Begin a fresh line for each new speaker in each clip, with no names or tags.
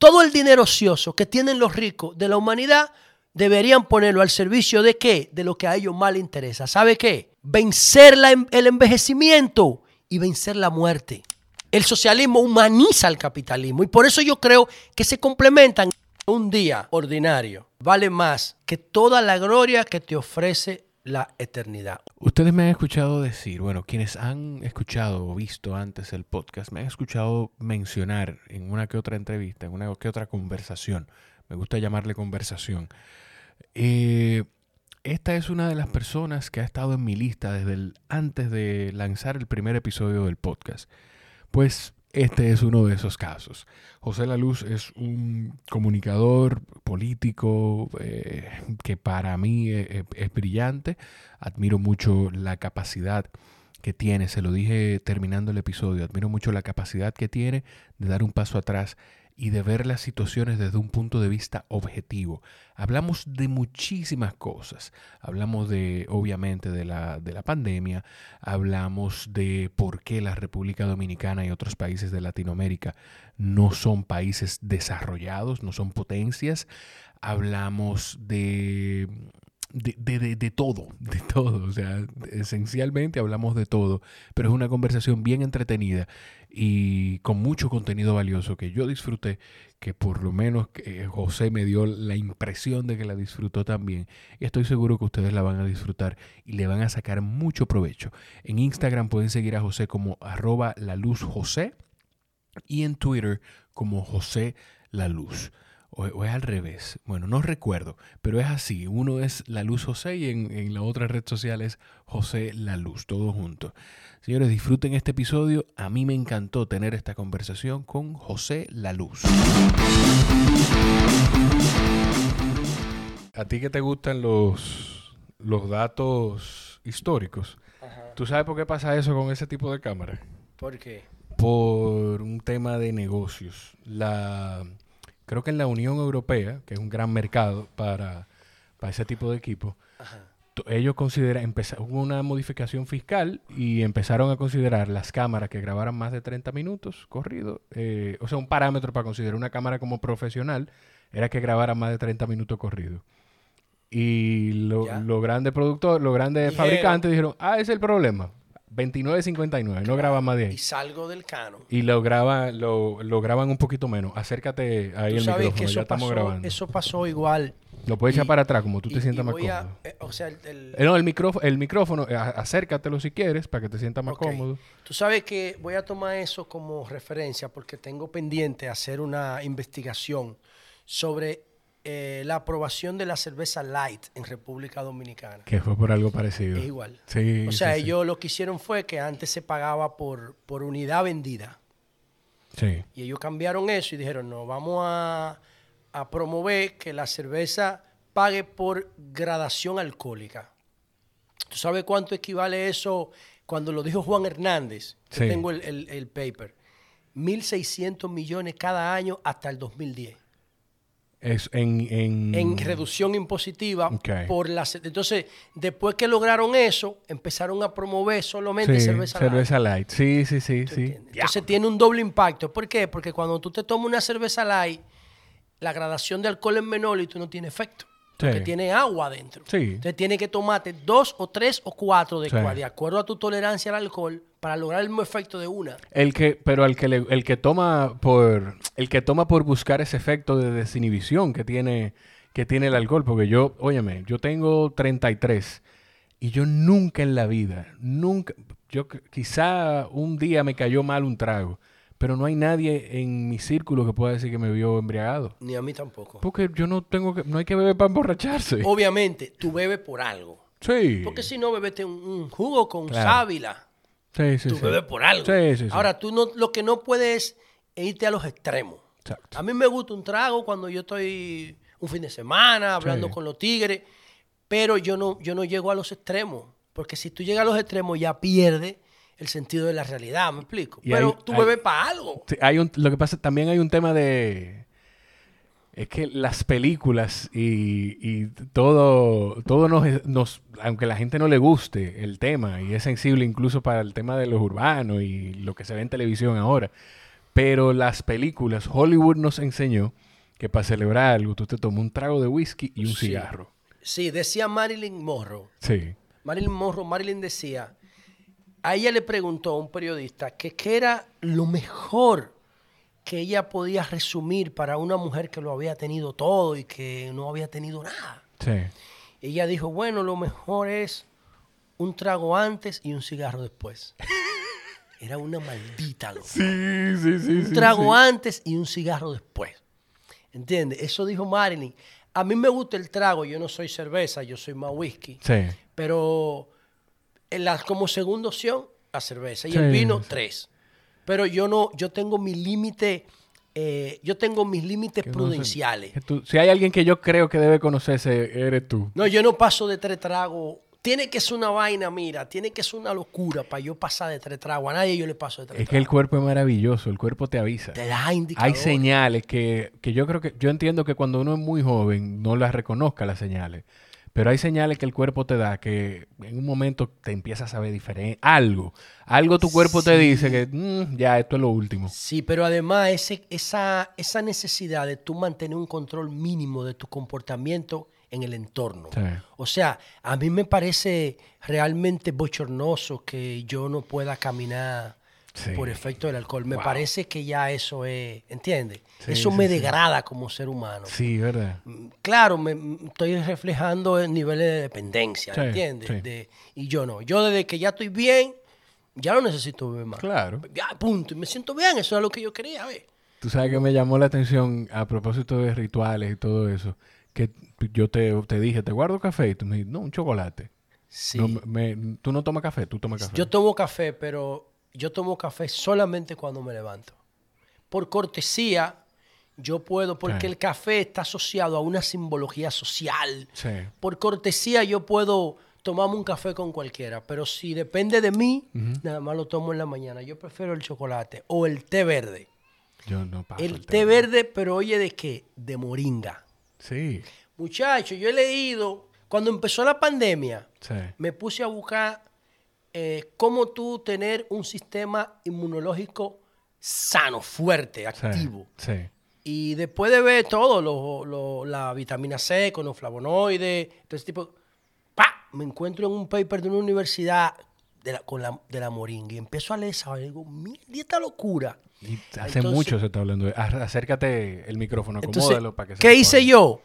todo el dinero ocioso que tienen los ricos de la humanidad deberían ponerlo al servicio de qué? De lo que a ellos más les interesa. ¿Sabe qué? Vencer el envejecimiento y vencer la muerte. El socialismo humaniza al capitalismo y por eso yo creo que se complementan. Un día ordinario vale más que toda la gloria que te ofrece la eternidad.
Ustedes me han escuchado decir, bueno, quienes han escuchado o visto antes el podcast, me han escuchado mencionar en una que otra entrevista, en una que otra conversación, me gusta llamarle conversación. Eh, esta es una de las personas que ha estado en mi lista desde antes de lanzar el primer episodio del podcast. Pues este es uno de esos casos. José Laluz es un comunicador político eh, que para mí es, e, es, brillante. Admiro mucho la capacidad que tiene, se lo dije terminando el episodio, admiro mucho la capacidad que tiene de dar un paso atrás y de ver las situaciones desde un punto de vista objetivo. Hablamos de muchísimas cosas. Hablamos de, obviamente, de la, de la pandemia. Hablamos de por qué la República Dominicana y otros países de Latinoamérica no son países desarrollados, no son potencias. Hablamos de de, de, todo, de todo. O sea, esencialmente hablamos de todo, pero es una conversación bien entretenida y con mucho contenido valioso que yo disfruté, que por lo menos eh, José me dio la impresión de que la disfrutó también. Y estoy seguro que ustedes la van a disfrutar y le van a sacar mucho provecho. En Instagram pueden seguir a José como arroba la luz José y en Twitter como José la luz. O, es al revés. Bueno, no recuerdo, pero es así. Uno es La Luz José y en, en, la otra red social es José La Luz, todo junto. Señores, disfruten este episodio. A mí me encantó tener esta conversación con José La Luz. A ti que te gustan los, los datos históricos, ¿tú sabes por qué pasa eso con ese tipo de cámara?
¿Por qué?
Por un tema de negocios. La creo que en la Unión Europea, que es un gran mercado para, ese tipo de equipos, ellos consideran, hubo una modificación fiscal y empezaron a considerar las cámaras que grabaran más de 30 minutos corrido, eh, o sea, un parámetro para considerar una cámara como profesional era que grabara más de 30 minutos corrido. Y los grandes productores, los grandes fabricantes dijeron, ah, ese es el problema. 29.59, no graba más de ahí.
Y salgo del cano.
Y lo, graba, lo, lo graban un poquito menos. Acércate ahí el micrófono, que eso ya estamos grabando.
Eso pasó igual.
Lo puedes echar para atrás, como tú te sientas más cómodo.
Eh, o sea, el,
eh, no, el micrófono, el micrófono eh, acércatelo si quieres para que te sientas más cómodo.
Tú sabes que voy a tomar eso como referencia porque tengo pendiente hacer una investigación sobre eh, la aprobación de la cerveza light en República Dominicana.
Que fue por algo parecido.
Es igual. Sí, o sea, ellos lo que hicieron fue que antes se pagaba por, por unidad vendida.
Sí.
Y ellos cambiaron eso y dijeron, no, vamos a, a promover que la cerveza pague por gradación alcohólica. ¿Tú sabes cuánto equivale eso cuando lo dijo Juan Hernández? Yo tengo el, el, el paper. 1.600 millones cada año hasta el 2010.
Es en,
en... reducción impositiva por las entonces después que lograron eso empezaron a promover solamente cerveza,
cerveza light. sí sí sí sí.
entonces tiene un doble impacto. ¿por qué? porque cuando tú te tomas una cerveza light la gradación de alcohol es menor y tú no tiene efecto porque tiene agua adentro.
Sí.
Entonces tiene que tomarte dos o tres o cuatro de, de acuerdo a tu tolerancia al alcohol para lograr el mismo efecto de una.
El que, pero el que el que toma por el que toma por buscar ese efecto de desinhibición que tiene que tiene el alcohol, porque yo, óyeme, yo tengo 33 y yo nunca en la vida, nunca, yo quizá un día me cayó mal un trago, pero no hay nadie en mi círculo que pueda decir que me vio embriagado.
Ni a mí tampoco.
Porque yo no tengo que, no hay que beber para emborracharse.
Obviamente, tú bebes por algo.
Sí.
Porque si no, bebete un, jugo con sábila.
Sí, sí,
tú bebes por algo.
Sí, sí,
Ahora, tú no, lo que no puedes es irte a los extremos.
Exacto.
A mí me gusta un trago cuando yo estoy un fin de semana hablando con los tigres, pero yo no, yo no llego a los extremos. Porque si tú llegas a los extremos ya pierdes el sentido de la realidad, ¿me explico? pero tú bebes para algo.
hay un, lo que pasa, también hay un tema de... Es que las películas y, y todo, todo nos, nos, aunque la gente no le guste el tema y es sensible incluso para el tema de los urbanos y lo que se ve en televisión ahora, Pero las películas, Hollywood nos enseñó que para celebrar algo tú te tomas un trago de whisky y un
Sí.
cigarro.
Sí, decía Marilyn Monroe.
Sí.
Marilyn Monroe, Marilyn decía, a ella le preguntó a un periodista que qué era lo mejor que ella podía resumir para una mujer que lo había tenido todo y que no había tenido nada.
Sí.
Ella dijo, bueno, lo mejor es un trago antes y un cigarro después. Era una maldita loca.
Sí, sí, sí.
Un trago antes y un cigarro después. ¿Entiendes? Eso dijo Marilyn. A mí me gusta el trago, yo no soy cerveza, yo soy más whisky.
Sí.
Pero en la, como segunda opción, la cerveza. Y
Sí,
el vino, tres. Pero yo no, yo tengo mi límite, eh, yo tengo mis límites
Que no sé-
prudenciales.
tú- si hay alguien que yo creo que debe conocerse, eres tú.
No, yo no paso de tres tragos. Tiene que ser una vaina, mira, tiene que ser una locura para yo pasar de tres tragos. A nadie yo le paso de tres
Es que el
tragos.
cuerpo es maravilloso, el cuerpo te avisa.
Te da
Hay
indicadores.
señales que, que yo creo que, yo entiendo que cuando uno es muy joven no las reconozca las señales, pero hay señales que el cuerpo te da que en un momento te empiezas a ver diferente. Algo, algo tu cuerpo te dice que "Mm, ya esto es lo último.
Sí, pero además ese, esa, esa necesidad de tú mantener un control mínimo de tu comportamiento en el entorno.
Sí.
O sea, a mí me parece realmente bochornoso que yo no pueda caminar
Sí.
por efecto del alcohol. Me
Wow.
parece que ya eso es, ¿entiendes?
Sí,
eso
sí,
me degrada como ser humano.
Sí, ¿verdad?
Mm, Claro, me, mm, estoy reflejando el nivel de dependencia, ¿entiendes? De- y yo no. Yo desde que ya estoy bien, ya no necesito beber más.
Claro.
Ya, punto. Y me siento bien, eso es lo que yo quería ver.
Tú sabes que me llamó la atención a propósito de rituales y todo eso, que yo te, te dije, te guardo café y tú me dijiste, no, un chocolate.
Sí.
No, me- me- tú no tomas café, tú tomas café.
Yo tomo café, pero yo tomo café solamente cuando me levanto. Por cortesía, yo puedo, porque
Sí.
el café está asociado a una simbología social.
Sí.
Por cortesía, yo puedo tomarme un café con cualquiera, pero si depende de mí, nada más lo tomo en la mañana. Yo prefiero el chocolate o el té verde.
Yo no paso
el té verde, pero oye, ¿de qué? De moringa.
Sí.
Muchachos, yo he leído, cuando empezó la pandemia,
Sí.
me puse a buscar eh, cómo tú tener un sistema inmunológico sano, fuerte, activo.
Sí.
Y después de ver todo, lo- lo- la vitamina C con los flavonoides, todo ese tipo, ¡pa! me encuentro en un paper de una universidad de la, con la, de la moringa y empiezo a leer esa y digo, mira esta locura.
Y hace
Entonces-
mucho se está hablando de... Acércate el micrófono, acomódalo para que se
¿qué hice yo?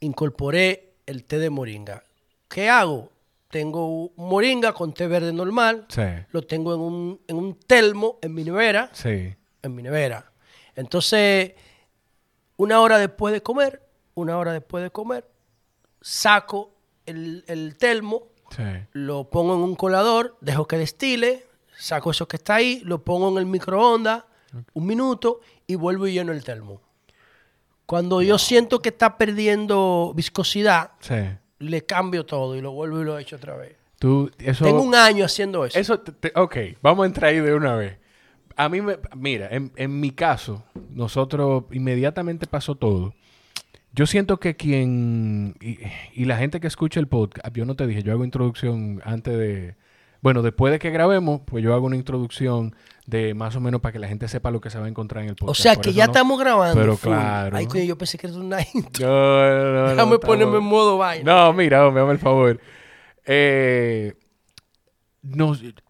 Incorporé el té de moringa. ¿Qué hago? Tengo moringa con té verde normal,
Sí.
lo tengo en un, en un telmo en mi nevera,
Sí.
en mi nevera. Entonces, una hora después de comer, una hora después de comer, saco el, el telmo,
Sí.
lo pongo en un colador, dejo que destile, saco eso que está ahí, lo pongo en el microondas un minuto y vuelvo y lleno el termo. Cuando yo siento que está perdiendo viscosidad. Le cambio todo y lo vuelvo y lo echo otra vez.
Tú, eso...
Tengo un año haciendo eso.
Eso, te- te- ok, vamos a entrar ahí de una vez. A mí me, mira, en, en mi caso, nosotros inmediatamente pasó todo. Yo siento que quien, y, y la gente que escucha el podcast, yo no te dije, yo hago introducción antes de, bueno, después de que grabemos, pues yo hago una introducción de más o menos para que la gente sepa lo que se va a encontrar en el
o
podcast.
sea
Por
que ya
no-
estamos grabando.
Pero
full.
claro.
Ay, coño, yo pensé que era una intro.
No, no, no,
Déjame ponerme en modo vaina.
No, mira, hombre, hazme el favor. Eh,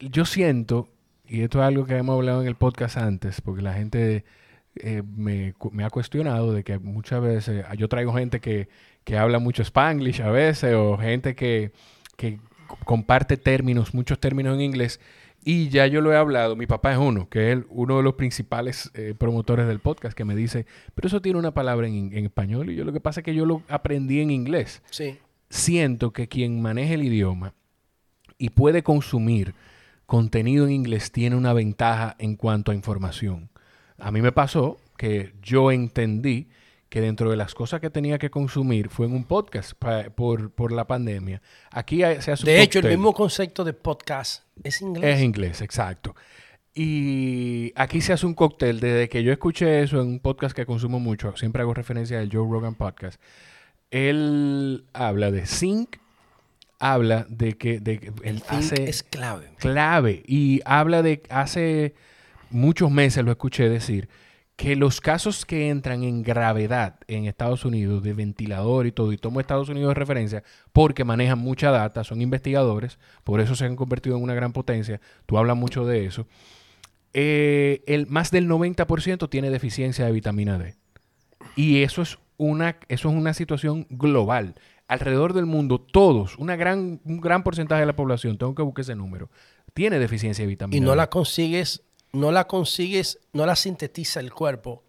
yo siento, y esto es algo que hemos hablado en el podcast antes, porque la gente eh, me ha cuestionado de que muchas veces, ah, yo traigo gente que, que habla mucho spanglish a veces, o gente que, que comparte términos, muchos términos en inglés, y ya yo lo he hablado, mi papá es uno, que es uno de los principales eh, promotores del podcast, que me dice, pero eso tiene una palabra en, en español, y yo lo que pasa es que yo lo aprendí en inglés
Sí.
siento que quien maneja el idioma y puede consumir contenido en inglés tiene una ventaja en cuanto a información. A mí me pasó que yo entendí que dentro de las cosas que tenía que consumir fue en un podcast pa- por, por la pandemia. Aquí se hace
De hecho, el mismo concepto de podcast es inglés.
Es inglés, exacto. Y aquí se hace un cóctel. Desde que yo escuché eso en un podcast que consumo mucho, siempre hago referencia al Joe Rogan Podcast. Él habla de zinc, habla de que de, él hace
es clave.
clave y habla de hace muchos meses lo escuché decir, que los casos que entran en gravedad en Estados Unidos de ventilador y todo, y tomo Estados Unidos de referencia porque manejan mucha data, son investigadores, por eso se han convertido en una gran potencia, tú hablas mucho de eso, eh, el, más del 90% tiene deficiencia de vitamina D. Y eso es una, eso es una situación global. Alrededor del mundo, todos, una gran, un gran porcentaje de la población, tengo que buscar ese número, tiene deficiencia de vitamina
Y
D.
no la consigues, no la consigues, no la sintetiza el cuerpo.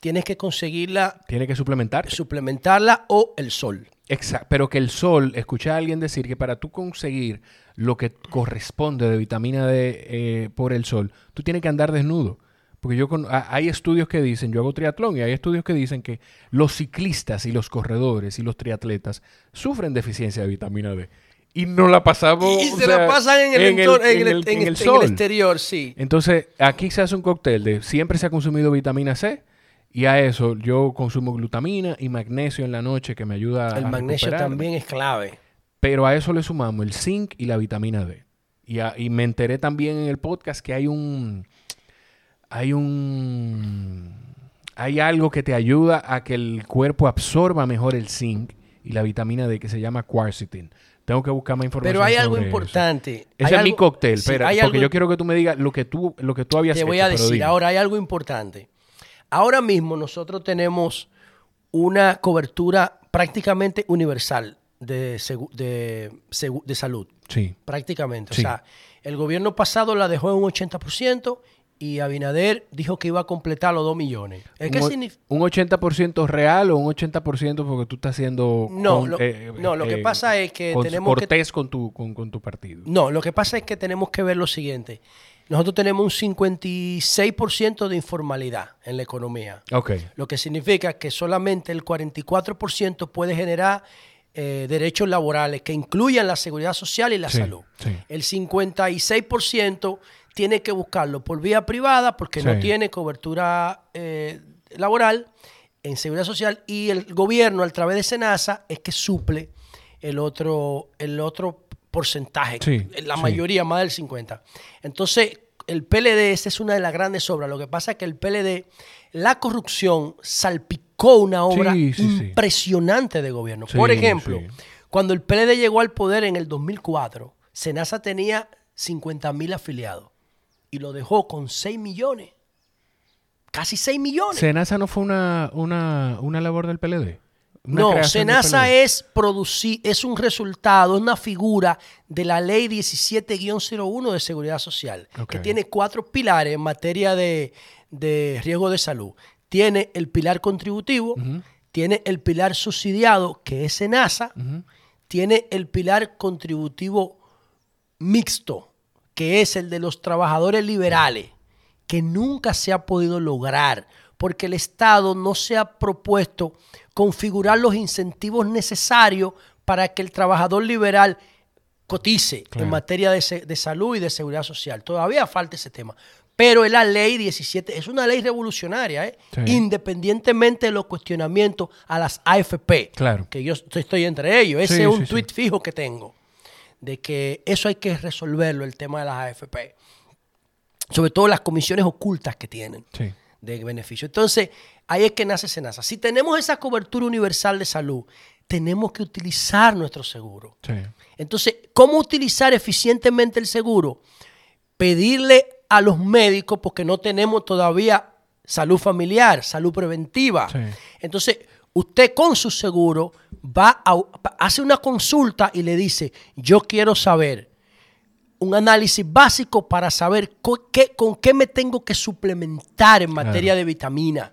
Tienes que conseguirla,
Tiene que suplementar.
suplementarla o el sol.
Exacto, pero que el sol, escuché a alguien decir que para tú conseguir lo que corresponde de vitamina D eh, por el sol, tú tienes que andar desnudo. Porque yo con- a- hay estudios que dicen, yo hago triatlón y hay estudios que dicen que los ciclistas y los corredores y los triatletas sufren deficiencia de vitamina D. Y no la pasamos.
Y se la pasan en el, el- en
en
el-
el
en el exterior, sí.
Entonces, aquí se hace un cóctel de siempre se ha consumido vitamina C y a eso yo consumo glutamina y magnesio en la noche que me ayuda
El
a
magnesio
recuperarme.
también es clave.
Pero a eso le sumamos el zinc y la vitamina D. Y, a- y me enteré también en el podcast que hay un. Hay un. Hay algo que te ayuda a que el cuerpo absorba mejor el zinc y la vitamina D que se llama quercetin. Tengo que buscar más información.
Pero hay algo
sobre eso.
importante.
Ese
Hay
es mi cóctel,
sí,
espera, porque
algo-
yo quiero que tú me digas lo que tú, lo que tú habías
Te voy a decir,
dime.
ahora hay algo importante. Ahora mismo nosotros tenemos una cobertura prácticamente universal de, segu- de, segu- de salud.
Sí.
Prácticamente.
Sí.
O sea, el gobierno pasado la dejó en un 80% y Abinader dijo que iba a completar los 2 millones. ¿Eh, ¿Qué significa?
¿Un 80% real o un 80% porque tú estás haciendo...
No,
con-
lo-
eh,
no, lo que
eh,
pasa es que
con-
tenemos que-
cortés con, tu, con, con tu partido.
No, lo que pasa es que tenemos que ver lo siguiente. Nosotros tenemos un 56% de informalidad en la economía.
Ok.
Lo que significa que solamente el 44% puede generar eh, derechos laborales que incluyan la seguridad social y la
Sí,
salud.
sí.
El 56% tiene que buscarlo por vía privada porque no tiene cobertura eh, laboral en seguridad social y el gobierno a través de Senasa es que suple el otro, el otro porcentaje,
Sí,
la
sí.
mayoría, más del 50%. Entonces, el PLD, esa es una de las grandes obras. Lo que pasa es que el PLD, la corrupción salpicó una obra
Sí,
impresionante de gobierno. Por ejemplo, cuando el PLD llegó al poder en el 2004, Senasa tenía 50 mil afiliados y lo dejó con 6 millones. Casi 6 millones.
¿Senasa no fue una, una, una labor del PLD?
No, Senasa es producir, es un resultado, es una figura de la ley 17-01 de seguridad social, que tiene cuatro pilares en materia de, de riesgo de salud. Tiene el pilar contributivo, tiene el pilar subsidiado, que es Senasa, tiene el pilar contributivo mixto, que es el de los trabajadores liberales, que nunca se ha podido lograr porque el Estado no se ha propuesto configurar los incentivos necesarios para que el trabajador liberal cotice
Claro.
en materia de, de salud y de seguridad social. Todavía falta ese tema. Pero es la ley 17, es una ley revolucionaria, ¿eh?
Sí.
independientemente de los cuestionamientos a las AFP,
Claro.
que yo estoy entre ellos. Ese
Sí,
es un
sí,
tweet fijo que tengo, de que eso hay que resolverlo, el tema de las AFP. Sobre todo las comisiones ocultas que tienen
Sí.
de beneficio. Entonces, ahí es que nace Senasa. Si tenemos esa cobertura universal de salud, tenemos que utilizar nuestro seguro.
Sí.
Entonces, ¿cómo utilizar eficientemente el seguro? Pedirle a los médicos, porque no tenemos todavía salud familiar, salud preventiva.
Sí.
Entonces, usted con su seguro va a, hace una consulta y le dice, yo quiero saber un análisis básico para saber co- qué- con qué me tengo que suplementar en materia
Claro.
de vitamina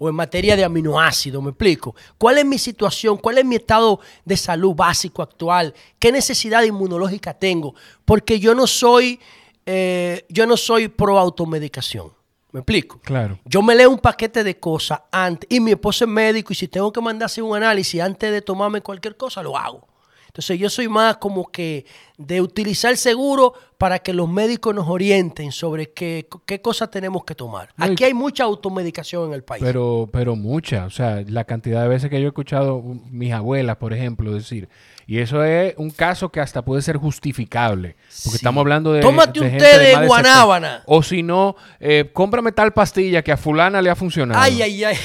o en materia de aminoácidos, ¿me explico? ¿Cuál es mi situación? ¿Cuál es mi estado de salud básico actual? ¿Qué necesidad inmunológica tengo? Porque yo no soy, eh, yo no soy pro automedicación, ¿me explico?
Claro.
Yo me leo un paquete de cosas antes, y mi esposo es médico, y si tengo que mandarse un análisis antes de tomarme cualquier cosa, lo hago. Entonces yo soy más como que de utilizar seguro para que los médicos nos orienten sobre qué, qué cosas tenemos que tomar.
No,
Aquí hay mucha automedicación en el país.
Pero, pero mucha. O sea, la cantidad de veces que yo he escuchado mis abuelas, por ejemplo, decir Y eso es un caso que hasta puede ser justificable. Porque
Sí.
estamos hablando de.
Tómate un
gente
té de
más
guanábana.
O si no, eh, cómprame tal pastilla que a fulana le ha funcionado.
Ay, ay, ay.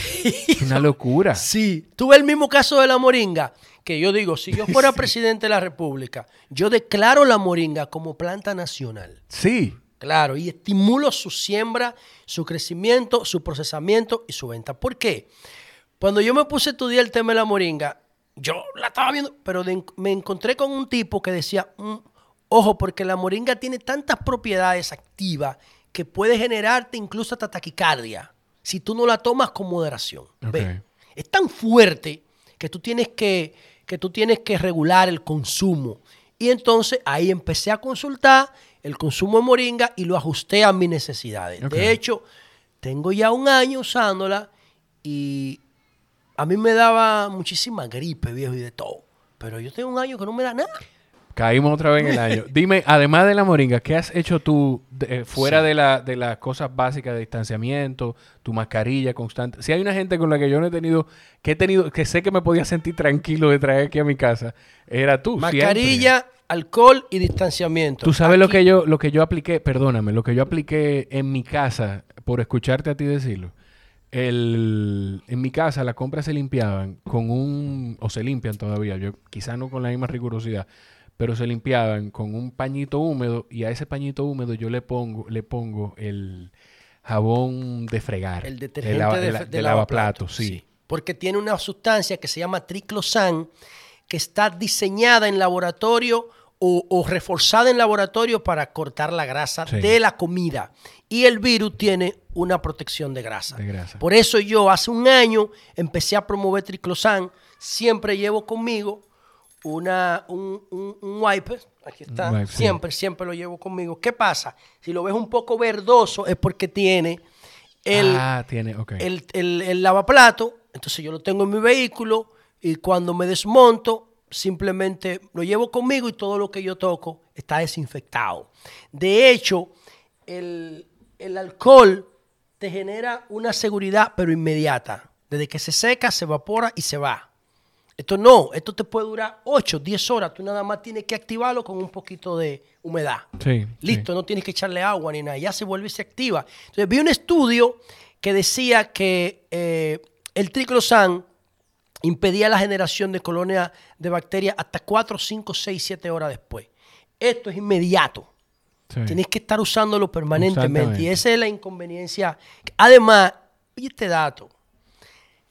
Es una locura.
Sí, tuve el mismo caso de la moringa, que yo digo, si yo fuera presidente de la República, yo declaro la moringa como planta nacional.
Sí.
Claro, y estimulo su siembra, su crecimiento, su procesamiento y su venta. ¿Por qué? Cuando yo me puse a estudiar el tema de la moringa, yo la estaba viendo, pero de- me encontré con un tipo que decía, "Mm, ojo, porque la moringa tiene tantas propiedades activas que puede generarte incluso hasta taquicardia si tú no la tomas con moderación. Ve,
Ok.
Es tan fuerte que tú tienes que, que tú tienes que regular el consumo. Y entonces ahí empecé a consultar el consumo de moringa y lo ajusté a mis necesidades. De hecho, tengo ya un año usándola y a mí me daba muchísima gripe, viejo, y de todo. Pero yo tengo un año que no me da nada.
Caímos otra vez en el año. Dime, además de la moringa, ¿qué has hecho tú de- eh, fuera de, la, de las cosas básicas de distanciamiento, tu mascarilla constante? Si hay una gente con la que yo no he tenido, que he tenido, que sé que me podía sentir tranquilo de traer aquí a mi casa, era tú. siempre.
Mascarilla, alcohol y distanciamiento.
Tú sabes lo que yo, lo que yo apliqué, perdóname, lo que yo apliqué en mi casa, por escucharte a ti decirlo. El, en mi casa las compras se limpiaban con un, o se limpian todavía, yo quizá no con la misma rigurosidad, pero se limpiaban con un pañito húmedo y a ese pañito húmedo yo le pongo, le pongo el jabón de fregar.
El detergente
lava-
de,
la-
de
de
lavaplatos,
sí.
Porque tiene una sustancia que se llama triclosan, que está diseñada en laboratorio o, o reforzada en laboratorio para cortar la grasa
Sí.
de la comida. Y el virus tiene una protección de grasa.
De grasa.
Por eso yo hace un año empecé a promover triclosan. Siempre llevo conmigo una, un, un, un wipe. Aquí está.
Sí.
siempre, siempre lo llevo conmigo. ¿Qué pasa? Si lo ves un poco verdoso es porque tiene el,
ah, tiene,
el, el lavaplato, entonces yo lo tengo en mi vehículo y cuando me desmonto, simplemente lo llevo conmigo y todo lo que yo toco está desinfectado. De hecho, el, el alcohol te genera una seguridad, pero inmediata. Desde que se seca, se evapora y se va. Esto no, esto te puede durar 8, 10 horas. Tú nada más tienes que activarlo con un poquito de humedad.
Sí,
Listo, no tienes que echarle agua ni nada, ya se vuelve y se activa. Entonces vi un estudio que decía que eh, el triclosan impedía la generación de colonias de bacterias hasta 4, 5, 6, 7 horas después. Esto es inmediato.
sí.
Tienes que estar usándolo permanentemente. Y esa es la inconveniencia. Además, oye este dato.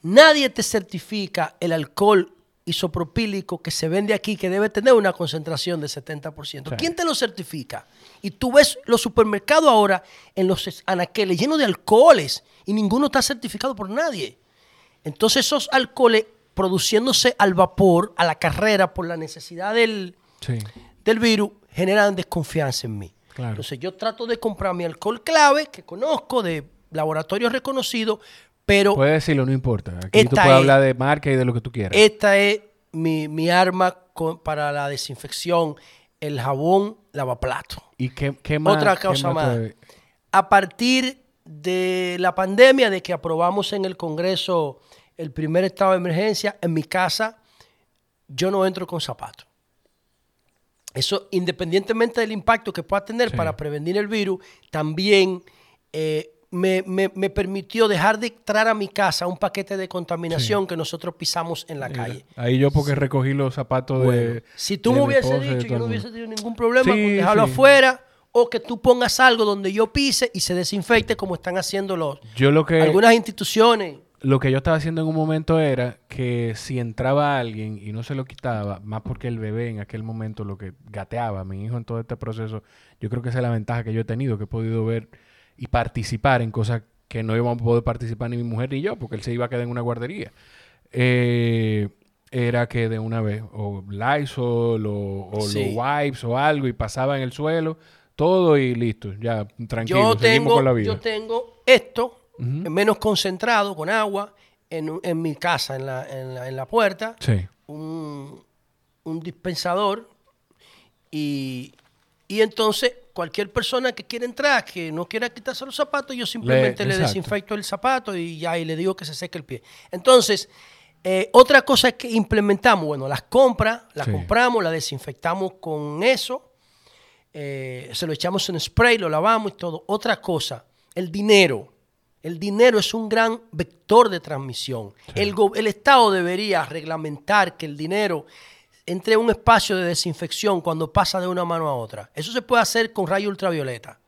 Nadie te certifica el alcohol isopropílico que se vende aquí, que debe tener una concentración de 70%.
Sí.
¿Quién te lo certifica? Y tú ves los supermercados ahora en los es- anaqueles llenos de alcoholes y ninguno está certificado por nadie. Entonces esos alcoholes produciéndose al vapor, a la carrera, por la necesidad del,
Sí.
del virus generan desconfianza en mí.
Claro.
Entonces yo trato de comprar mi alcohol clave que conozco de laboratorios reconocidos, pero
Puedes decirlo, no importa. Aquí tú puedes
es-
hablar de marca y de lo que tú quieras.
esta es mi, mi arma con- para la desinfección, el jabón lavaplato.
¿Y qué, qué más?
Otra cosa más.
te-
A partir de la pandemia, de que aprobamos en el Congreso el primer estado de emergencia, en mi casa yo no entro con zapatos. Eso, independientemente del impacto que pueda tener
Sí.
para prevenir el virus, también eh, me, me- me permitió dejar de entrar a mi casa un paquete de contaminación que nosotros pisamos en la calle.
Ahí yo porque recogí los zapatos de...
Si tú
de
me hubieses dicho, yo no hubiese tenido ningún problema
Sí,
con dejarlo
sí.
afuera o que tú pongas algo donde yo pise y se desinfecte como están haciendo los,
Yo lo que...
algunas instituciones.
Lo que yo estaba haciendo en un momento era que si entraba alguien y no se lo quitaba, más porque el bebé en aquel momento lo que gateaba, mi hijo en todo este proceso, yo creo que esa es la ventaja que yo he tenido, que he podido ver y participar en cosas que no íbamos a poder participar ni mi mujer ni yo, porque él se iba a quedar en una guardería. Eh, era que de una vez, o Lysol, o, o
Sí.
los wipes, o algo, y pasaba en el suelo, todo y listo, ya tranquilo,
Yo tengo,
con la vida.
yo tengo esto menos concentrado con agua en, en mi casa, en la, en la, en la puerta,
Sí.
un, un dispensador y, y entonces cualquier persona que quiera entrar, que no quiera quitarse los zapatos, yo simplemente le, desinfecto el zapato y ya y le digo que se seque el pie. Entonces, Eh, otra cosa que implementamos, bueno, las compras, las
Sí.
compramos, las desinfectamos con eso, eh, se lo echamos en spray, lo lavamos y todo. Otra cosa, el dinero. El dinero es un gran vector de transmisión. El, el Estado debería reglamentar que el dinero entre un espacio de desinfección cuando pasa de una mano a otra. Eso se puede hacer con rayo ultravioleta.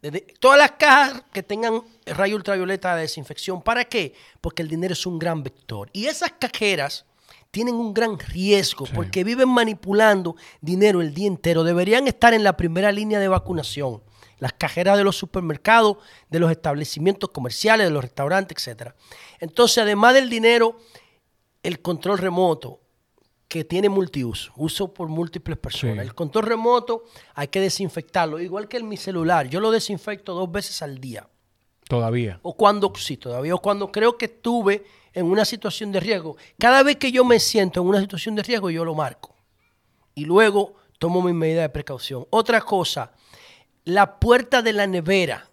Desde- todas las cajas que tengan rayo ultravioleta de desinfección. ¿Para qué? Porque el dinero es un gran vector. Y esas cajeras tienen un gran riesgo
Sí.
porque viven manipulando dinero el día entero. Deberían estar en la primera línea de vacunación. Las cajeras de los supermercados, de los establecimientos comerciales, de los restaurantes, etc. Entonces, además del dinero, el control remoto, que tiene multiuso, uso por múltiples personas.
Sí.
El control remoto hay que desinfectarlo, igual que en mi celular. Yo lo desinfecto dos veces al día.
Todavía.
O cuando, sí, todavía, o cuando creo que estuve en una situación de riesgo. Cada vez que yo me siento en una situación de riesgo, yo lo marco. Y luego tomo mi medida de precaución. Otra cosa, la puerta de la nevera,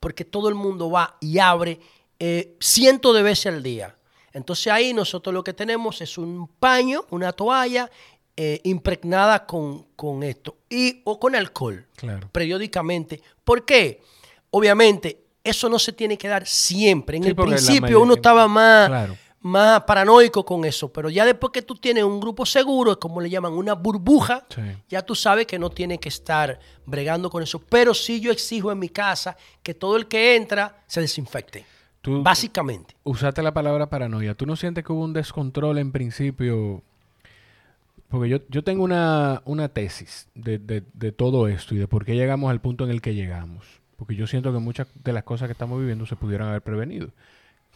porque todo el mundo va y abre eh, cientos de veces al día. Entonces ahí nosotros lo que tenemos es un paño, una toalla eh, impregnada con, con esto y o con alcohol
Claro.
periódicamente. ¿Por qué? Obviamente, eso no se tiene que dar siempre. En
Sí,
el principio uno estaba más,
Claro.
más paranoico con eso, pero ya después que tú tienes un grupo seguro, como le llaman, una burbuja,
Sí.
ya tú sabes que no tienes que estar bregando con eso. Pero sí yo exijo en mi casa que todo el que entra se desinfecte.
Tú
Básicamente.
usaste la palabra paranoia. ¿Tú no sientes que hubo un descontrol en principio? Porque yo, yo tengo una, una tesis de, de- de todo esto y de por qué llegamos al punto en el que llegamos. Porque yo siento que muchas de las cosas que estamos viviendo se pudieran haber prevenido.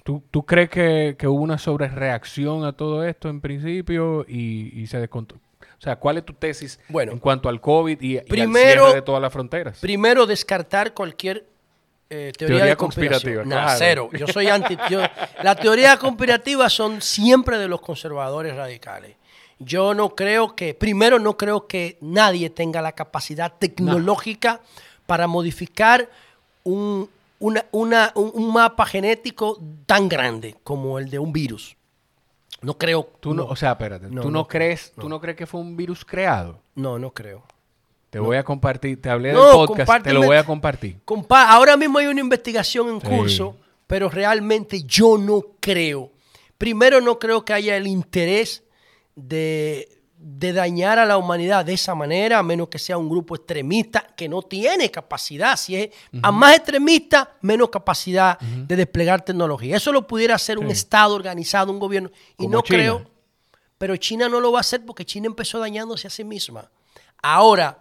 ¿Tú, tú crees que, que hubo una sobrereacción a todo esto en principio y, y se descontroló? O sea, ¿cuál es tu tesis
Bueno.
en cuanto al COVID y, y al
Primero-
cierre de todas las fronteras?
Primero, descartar cualquier eh, teoría,
conspirativa, claro.
cero. Yo soy anti. yo- la teoría conspirativa son siempre de los conservadores radicales. Yo no creo que, primero, no creo que nadie tenga la capacidad tecnológica para modificar un, una- una- un- un mapa genético tan grande como el de un virus. No creo.
Tú no, o sea, espérate,
No,
¿tú no, crees, tú no crees que fue un virus creado?
no, no creo.
Te voy a compartir, te hablé
No,
del podcast, te lo voy a compartir.
Compa- ahora mismo hay una investigación en
Sí.
curso, pero realmente yo no creo. Primero, no creo que haya el interés de, de dañar a la humanidad de esa manera, a menos que sea un grupo extremista que no tiene capacidad. Si es a más extremista, menos capacidad de desplegar tecnología. Eso lo pudiera hacer un. Estado organizado, un gobierno. Y no
China.
creo. Pero China no lo va a hacer porque China empezó dañándose a sí misma. Ahora,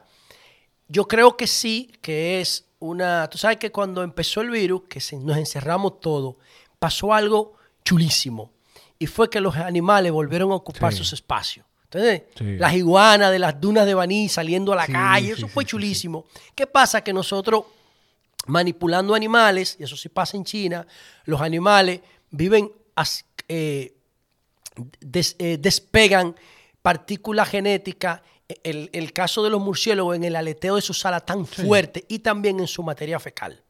yo creo que sí, que es una... Tú sabes que cuando empezó el virus, que nos encerramos todos, pasó algo chulísimo. Y fue que los animales volvieron a ocupar
Sí.
sus espacios. Entonces,
Sí.
las iguanas de las dunas de Baní saliendo a la
Sí,
calle, eso fue chulísimo. ¿Qué pasa? Que nosotros, manipulando animales, y eso sí pasa en China, los animales viven eh, des- eh, despegan partículas genéticas, el, el caso de los murciélagos en el aleteo de sus alas tan fuerte y también en su materia fecal.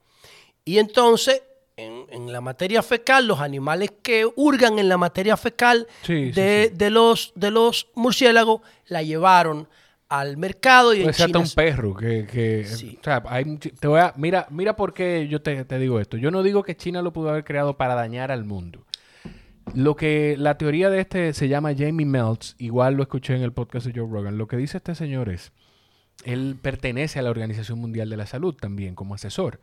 Y entonces, en, en la materia fecal, los animales que hurgan en la materia fecal
Sí,
de,
sí.
de los, de los murciélagos, la llevaron al mercado y en China
un perro que... que-
Sí.
O sea, hay te voy a, mira, mira por qué yo te, te digo esto. Yo no digo que China lo pudo haber creado para dañar al mundo. Lo que la teoría de este se llama Jamie Meltz, igual lo escuché en el podcast de Joe Rogan. Lo que dice este señor es, él pertenece a la Organización Mundial de la Salud también como asesor.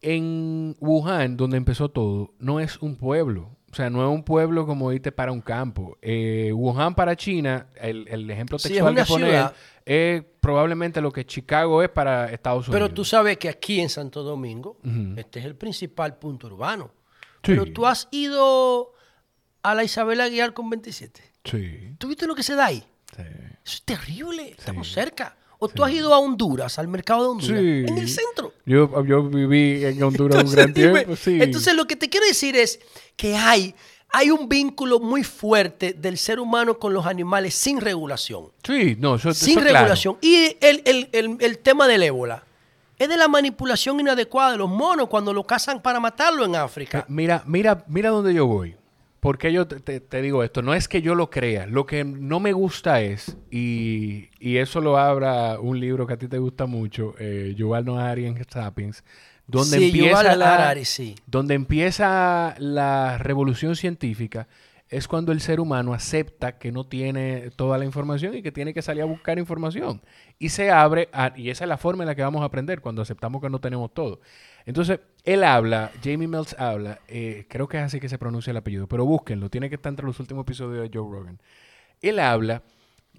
En Wuhan, donde empezó todo, no es un pueblo. O sea, no es un pueblo como irte para un campo. Eh, Wuhan para China, el, el ejemplo
Sí, es
textual que pone él, es probablemente lo que Chicago es para Estados Unidos.
Pero tú sabes que aquí en Santo Domingo, este es el principal punto urbano.
Sí.
Pero tú has ido a la Isabel Aguilar con 27.
Sí,
¿Tú viste lo que se da ahí?
sí.
Eso es terrible. Estamos cerca. O tú has ido a Honduras, al mercado de Honduras, en el centro.
Yo, yo viví en Honduras un gran
dime,
tiempo, sí.
entonces, lo que te quiero decir es que hay, hay un vínculo muy fuerte del ser humano con los animales sin regulación.
sí, no, eso,
sin
eso claro.
regulación. Y el, el- el- el tema del ébola es de la manipulación inadecuada de los monos cuando lo cazan para matarlo en África.
Mira, mira, mira dónde yo voy. porque yo te, te- te digo esto? No es que yo lo crea. Lo que no me gusta es, y, y eso lo habla un libro que a ti te gusta mucho, eh, Yuval Noah en Sapiens, donde
sí,
empieza la,
Harari, sí.
donde empieza la revolución científica es cuando el ser humano acepta que no tiene toda la información y que tiene que salir a buscar información. Y se abre, a- y esa es la forma en la que vamos a aprender, cuando aceptamos que no tenemos todo. Entonces, él habla, Jamie Mills habla, eh, creo que es así que se pronuncia el apellido, pero búsquenlo, tiene que estar entre los últimos episodios de Joe Rogan. Él habla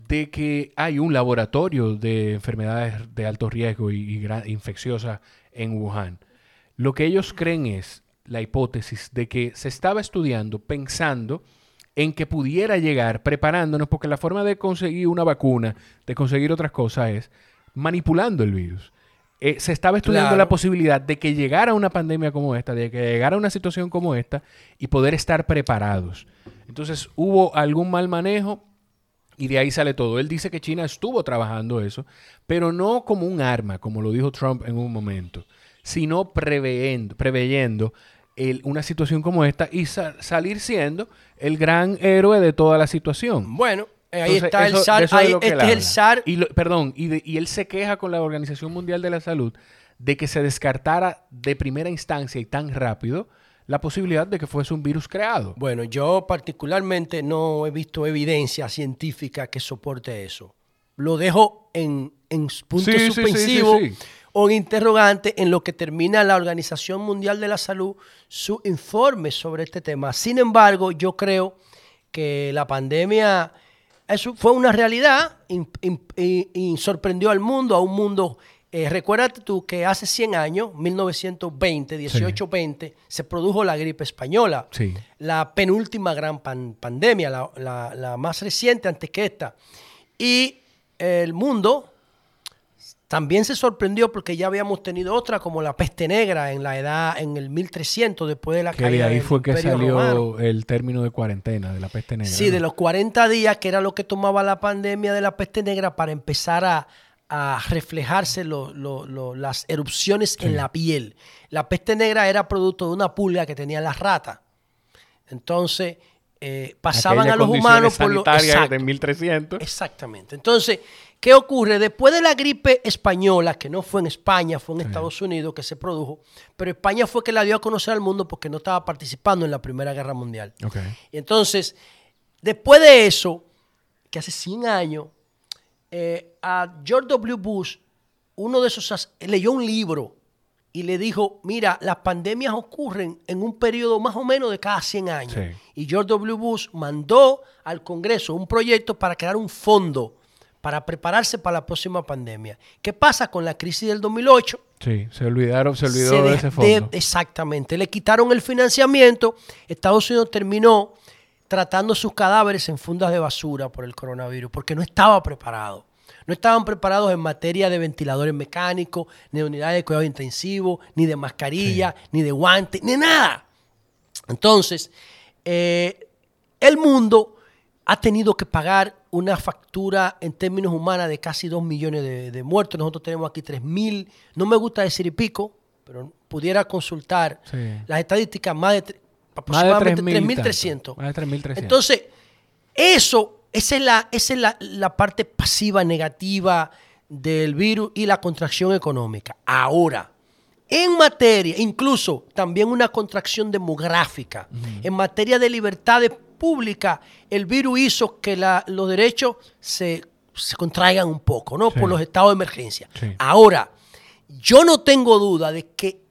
de que hay un laboratorio de enfermedades de alto riesgo y, y gra- infecciosas en Wuhan. Lo que ellos creen es la hipótesis de que se estaba estudiando pensando en que pudiera llegar preparándonos, porque la forma de conseguir una vacuna, de conseguir otras cosas es manipulando el virus. Eh, se estaba estudiando
Claro.
la posibilidad de que llegara una pandemia como esta, de que llegara una situación como esta y poder estar preparados. Entonces hubo algún mal manejo y de ahí sale todo. Él dice que China estuvo trabajando eso, pero no como un arma, como lo dijo Trump en un momento, sino preveyendo, preveyendo el- una situación como esta y sa- salir siendo el gran héroe de toda la situación.
Bueno, eh, ahí
Entonces,
está
eso-
el SAR.
es
ahí- este es el. SAR.
Y lo- perdón, y, de- y él se queja con la Organización Mundial de la Salud de que se descartara de primera instancia y tan rápido la posibilidad de que fuese un virus creado.
Bueno, yo particularmente no he visto evidencia científica que soporte eso. Lo dejo en, en punto
sí,
suspensivo
sí, sí.
En interrogante en lo que termina la Organización Mundial de la Salud su informe sobre este tema. Sin embargo, yo creo que la pandemia eso fue una realidad y, y- y- y sorprendió al mundo, a un mundo. Eh, recuérdate tú que hace 100 años, 1920, 1820, se produjo la gripe española
Sí.
la penúltima gran pan- pandemia, la, la- la más reciente antes que esta. Y el mundo también se sorprendió porque ya habíamos tenido otra como la peste negra en la edad, en el 1300, después de la
Que de
caída
ahí
del
fue que salió
Romano.
el término de cuarentena, de la peste negra.
Sí,
¿no?
de los 40 días, que era lo que tomaba la pandemia de la peste negra para empezar a, a reflejarse lo- lo- lo- las erupciones en la piel. La peste negra era producto de una pulga que tenían las ratas. Entonces, eh, pasaban
Aquellas
a los humanos por lo...
sanitarias
Exacto.
de 1300.
Exactamente. Entonces, ¿qué ocurre? Después de la gripe española, que no fue en España, fue en Estados Unidos que se produjo, pero España fue que la dio a conocer al mundo porque no estaba participando en la Primera Guerra Mundial. Y entonces, después de eso, que hace 100 años, eh, a George W. Bush, uno de esos, leyó un libro y le dijo, mira, las pandemias ocurren en un periodo más o menos de cada 100 años.
Sí.
Y George W. Bush mandó al Congreso un proyecto para crear un fondo para prepararse para la próxima pandemia. ¿Qué pasa con la crisis del 2008?
Sí, se olvidaron, se olvidó
Se
de
de-
ese
de-
fondo.
exactamente. Le quitaron el financiamiento. Estados Unidos terminó tratando sus cadáveres en fundas de basura por el coronavirus, porque no estaba preparado. No estaban preparados en materia de ventiladores mecánicos, ni de unidades de cuidado intensivo, ni de mascarilla, ni de guantes, ni nada. Entonces, eh, el mundo ha tenido que pagar una factura en términos humanos de casi 2 millones de, de muertos. Nosotros tenemos aquí 3 mil, no me gusta decir y pico, pero pudiera consultar
Sí.
las estadísticas, más de, tre-
Más de
aproximadamente
3.000 y
3.300.
tanto. Más de 3.300.
Entonces, eso, esa es, la, esa es la, la parte pasiva, negativa del virus y la contracción económica. Ahora, en materia, incluso también una contracción demográfica, en materia de libertades públicas, el virus hizo que la- los derechos se, se contraigan un poco, ¿no?
Sí.
Por los estados de emergencia.
Sí.
Ahora, yo no tengo duda de que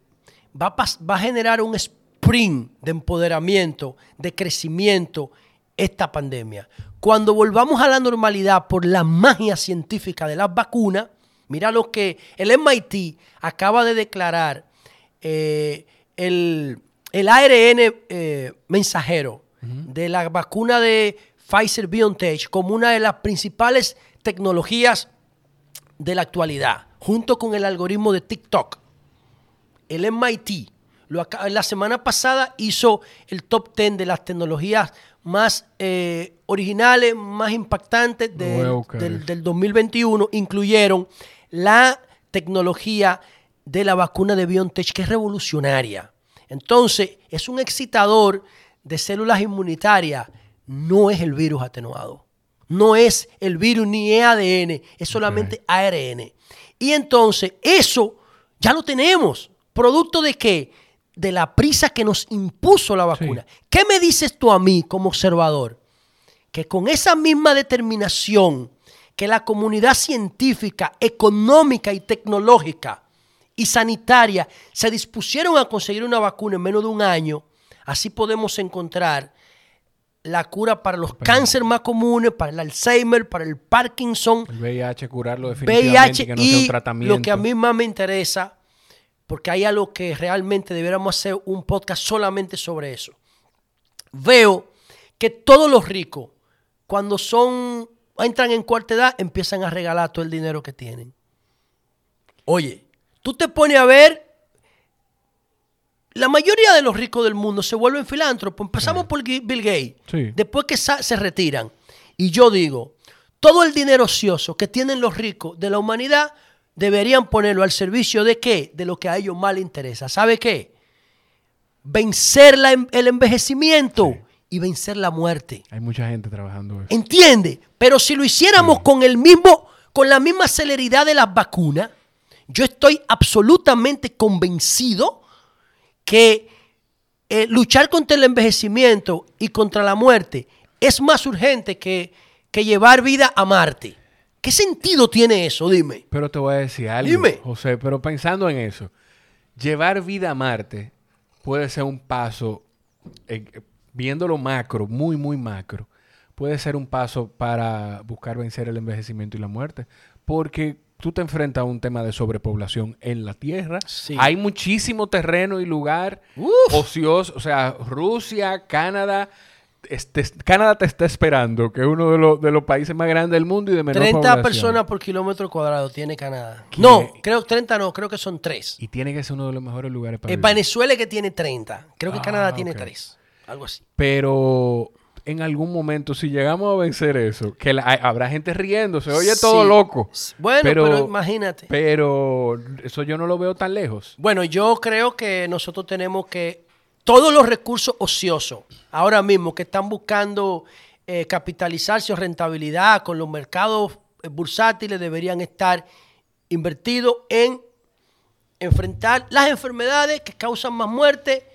va a, pas- va a generar un sprint de empoderamiento, de crecimiento esta pandemia. Cuando volvamos a la normalidad por la magia científica de las vacunas, mira lo que el MIT acaba de declarar eh, el, el ARN eh, mensajero de la vacuna de Pfizer BioNTech como una de las principales tecnologías de la actualidad, junto con el algoritmo de TikTok. El MIT lo la semana pasada hizo el top 10 de las tecnologías más eh, originales, más impactantes del, del 2021. Incluyeron la tecnología de la vacuna de BioNTech, que es revolucionaria. Entonces, es un excitador de células inmunitarias no es el virus atenuado. No es el virus ni es ADN, es solamente ARN. Y entonces eso ya lo tenemos. ¿Producto de qué? De la prisa que nos impuso la vacuna. ¿Qué me dices tú a mí como observador? Que con esa misma determinación que la comunidad científica, económica y tecnológica y sanitaria se dispusieron a conseguir una vacuna en menos de un año, así podemos encontrar la cura para los cánceres más comunes, para el Alzheimer, para el Parkinson.
El VIH, curarlo definitivamente,
VIH
que no sea un tratamiento.
lo que a mí más me interesa, porque hay algo que realmente deberíamos hacer un podcast solamente sobre eso. Veo que todos los ricos, cuando son entran en cuarta edad, empiezan a regalar todo el dinero que tienen. Oye, tú te pones a ver, la mayoría de los ricos del mundo se vuelven filántropos. Empezamos por Bill Gates,
Sí.
después que se retiran. Y yo digo, todo el dinero ocioso que tienen los ricos de la humanidad deberían ponerlo al servicio de qué? De lo que a ellos más les interesa. ¿Sabe qué? Vencer la el envejecimiento y vencer la muerte.
Hay mucha gente trabajando eso.
¿Entiende? Pero si lo hiciéramos con el mismo, con la misma celeridad de las vacunas, yo estoy absolutamente convencido que eh, luchar contra el envejecimiento y contra la muerte es más urgente que, que llevar vida a Marte. ¿Qué sentido tiene eso? Dime.
Pero te voy a decir algo,
Dime.
José, pero pensando en eso, llevar vida a Marte puede ser un paso, eh, viéndolo macro, muy, muy macro, puede ser un paso para buscar vencer el envejecimiento y la muerte. Porque tú te enfrentas a un tema de sobrepoblación en la Tierra.
Sí.
Hay muchísimo terreno y lugar
Uf.
ocioso. O sea, Rusia, Canadá. este- Canadá te está esperando, que es uno de los, de los países más grandes del mundo y de menor
30
población.
personas por kilómetro cuadrado tiene Canadá.
¿Qué?
No, creo 30 no, creo que son 3.
Y tiene que ser uno de los mejores lugares para
Eh,
vivir.
Venezuela que tiene 30. Creo que
Ah,
Canadá tiene
ok.
3. Algo así.
Pero en algún momento, si llegamos a vencer eso, que la- habrá gente riendo, se oye todo loco.
Bueno, pero,
pero,
imagínate.
pero eso yo no lo veo tan lejos.
Bueno, yo creo que nosotros tenemos que todos los recursos ociosos ahora mismo que están buscando eh, capitalizarse o rentabilidad con los mercados eh, bursátiles deberían estar invertidos en enfrentar las enfermedades que causan más muerte,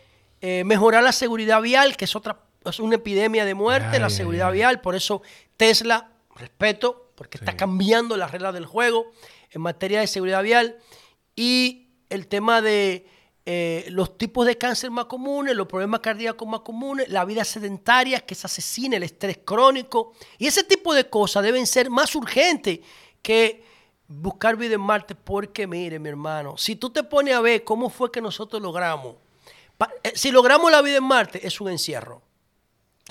eh, mejorar la seguridad vial, que es otra es una epidemia de muerte,
Ay,
la seguridad
ay.
vial, por eso Tesla, respeto, porque
Sí.
está cambiando las reglas del juego en materia de seguridad vial y el tema de eh, los tipos de cáncer más comunes, los problemas cardíacos más comunes, la vida sedentaria que se asesina, el estrés crónico y ese tipo de cosas deben ser más urgentes que buscar vida en Marte porque mire mi hermano, si tú te pones a ver cómo fue que nosotros logramos, eh, si logramos la vida en Marte es un encierro,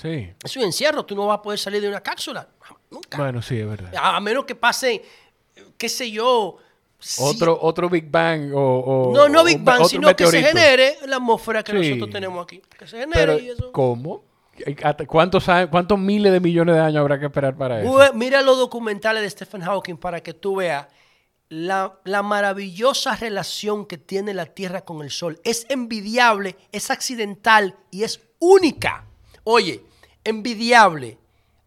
Sí.
es un encierro, tú no vas a poder salir de una cápsula, nunca.
Bueno, sí, es verdad.
A menos que pase, qué sé yo.
Otro, otro Big Bang o... o-
no, no Big Bang, sino que se genere la atmósfera que
Sí.
nosotros tenemos aquí. Que se genere
Pero,
y eso.
¿cómo? ¿Hasta ¿Cuántos, ¿Cuántos miles de millones de años habrá que esperar para eso?
Mira los documentales de Stephen Hawking para que tú veas la, la maravillosa relación que tiene la Tierra con el Sol. Es envidiable, es accidental y es única. Oye, envidiable,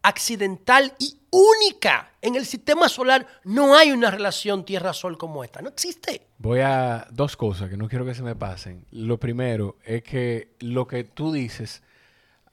accidental y única. En el sistema solar no hay una relación Tierra-Sol como esta. No existe.
Voy a dos cosas que no quiero que se me pasen. Lo primero es que lo que tú dices,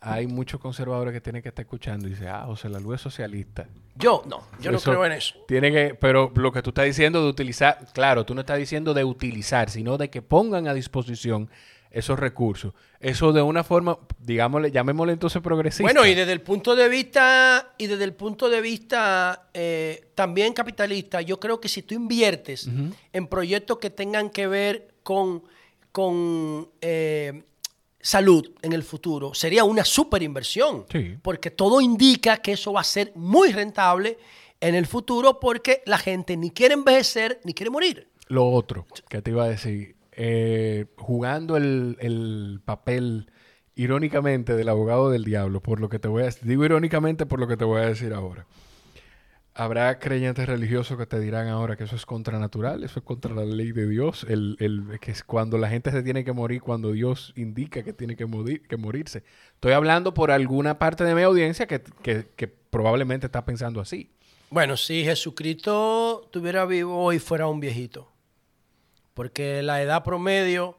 hay muchos conservadores que tienen que estar escuchando y dicen, ah, José La Luz es socialista.
Yo no, yo no
Eso
creo en eso.
Tiene que, pero lo que tú estás diciendo de utilizar, claro, tú no estás diciendo de utilizar, sino de que pongan a disposición esos recursos. Eso de una forma, digámosle, llamémosle entonces progresista.
Bueno, y desde el punto de vista, y desde el punto de vista eh, también capitalista, yo creo que si tú inviertes en proyectos que tengan que ver con, con eh, salud en el futuro, sería una super inversión.
Sí.
Porque todo indica que eso va a ser muy rentable en el futuro porque la gente ni quiere envejecer ni quiere morir.
Lo otro que te iba a decir, eh, jugando el, el papel irónicamente del abogado del diablo, por lo que te voy a digo irónicamente por lo que te voy a decir ahora. Habrá creyentes religiosos que te dirán ahora que eso es contranatural, eso es contra la ley de Dios, el, el- que es cuando la gente se tiene que morir, cuando Dios indica que tiene que, morir, que morirse. Estoy hablando por alguna parte de mi audiencia que, que- probablemente está pensando así.
Bueno, si Jesucristo estuviera vivo hoy fuera un viejito. Porque la edad promedio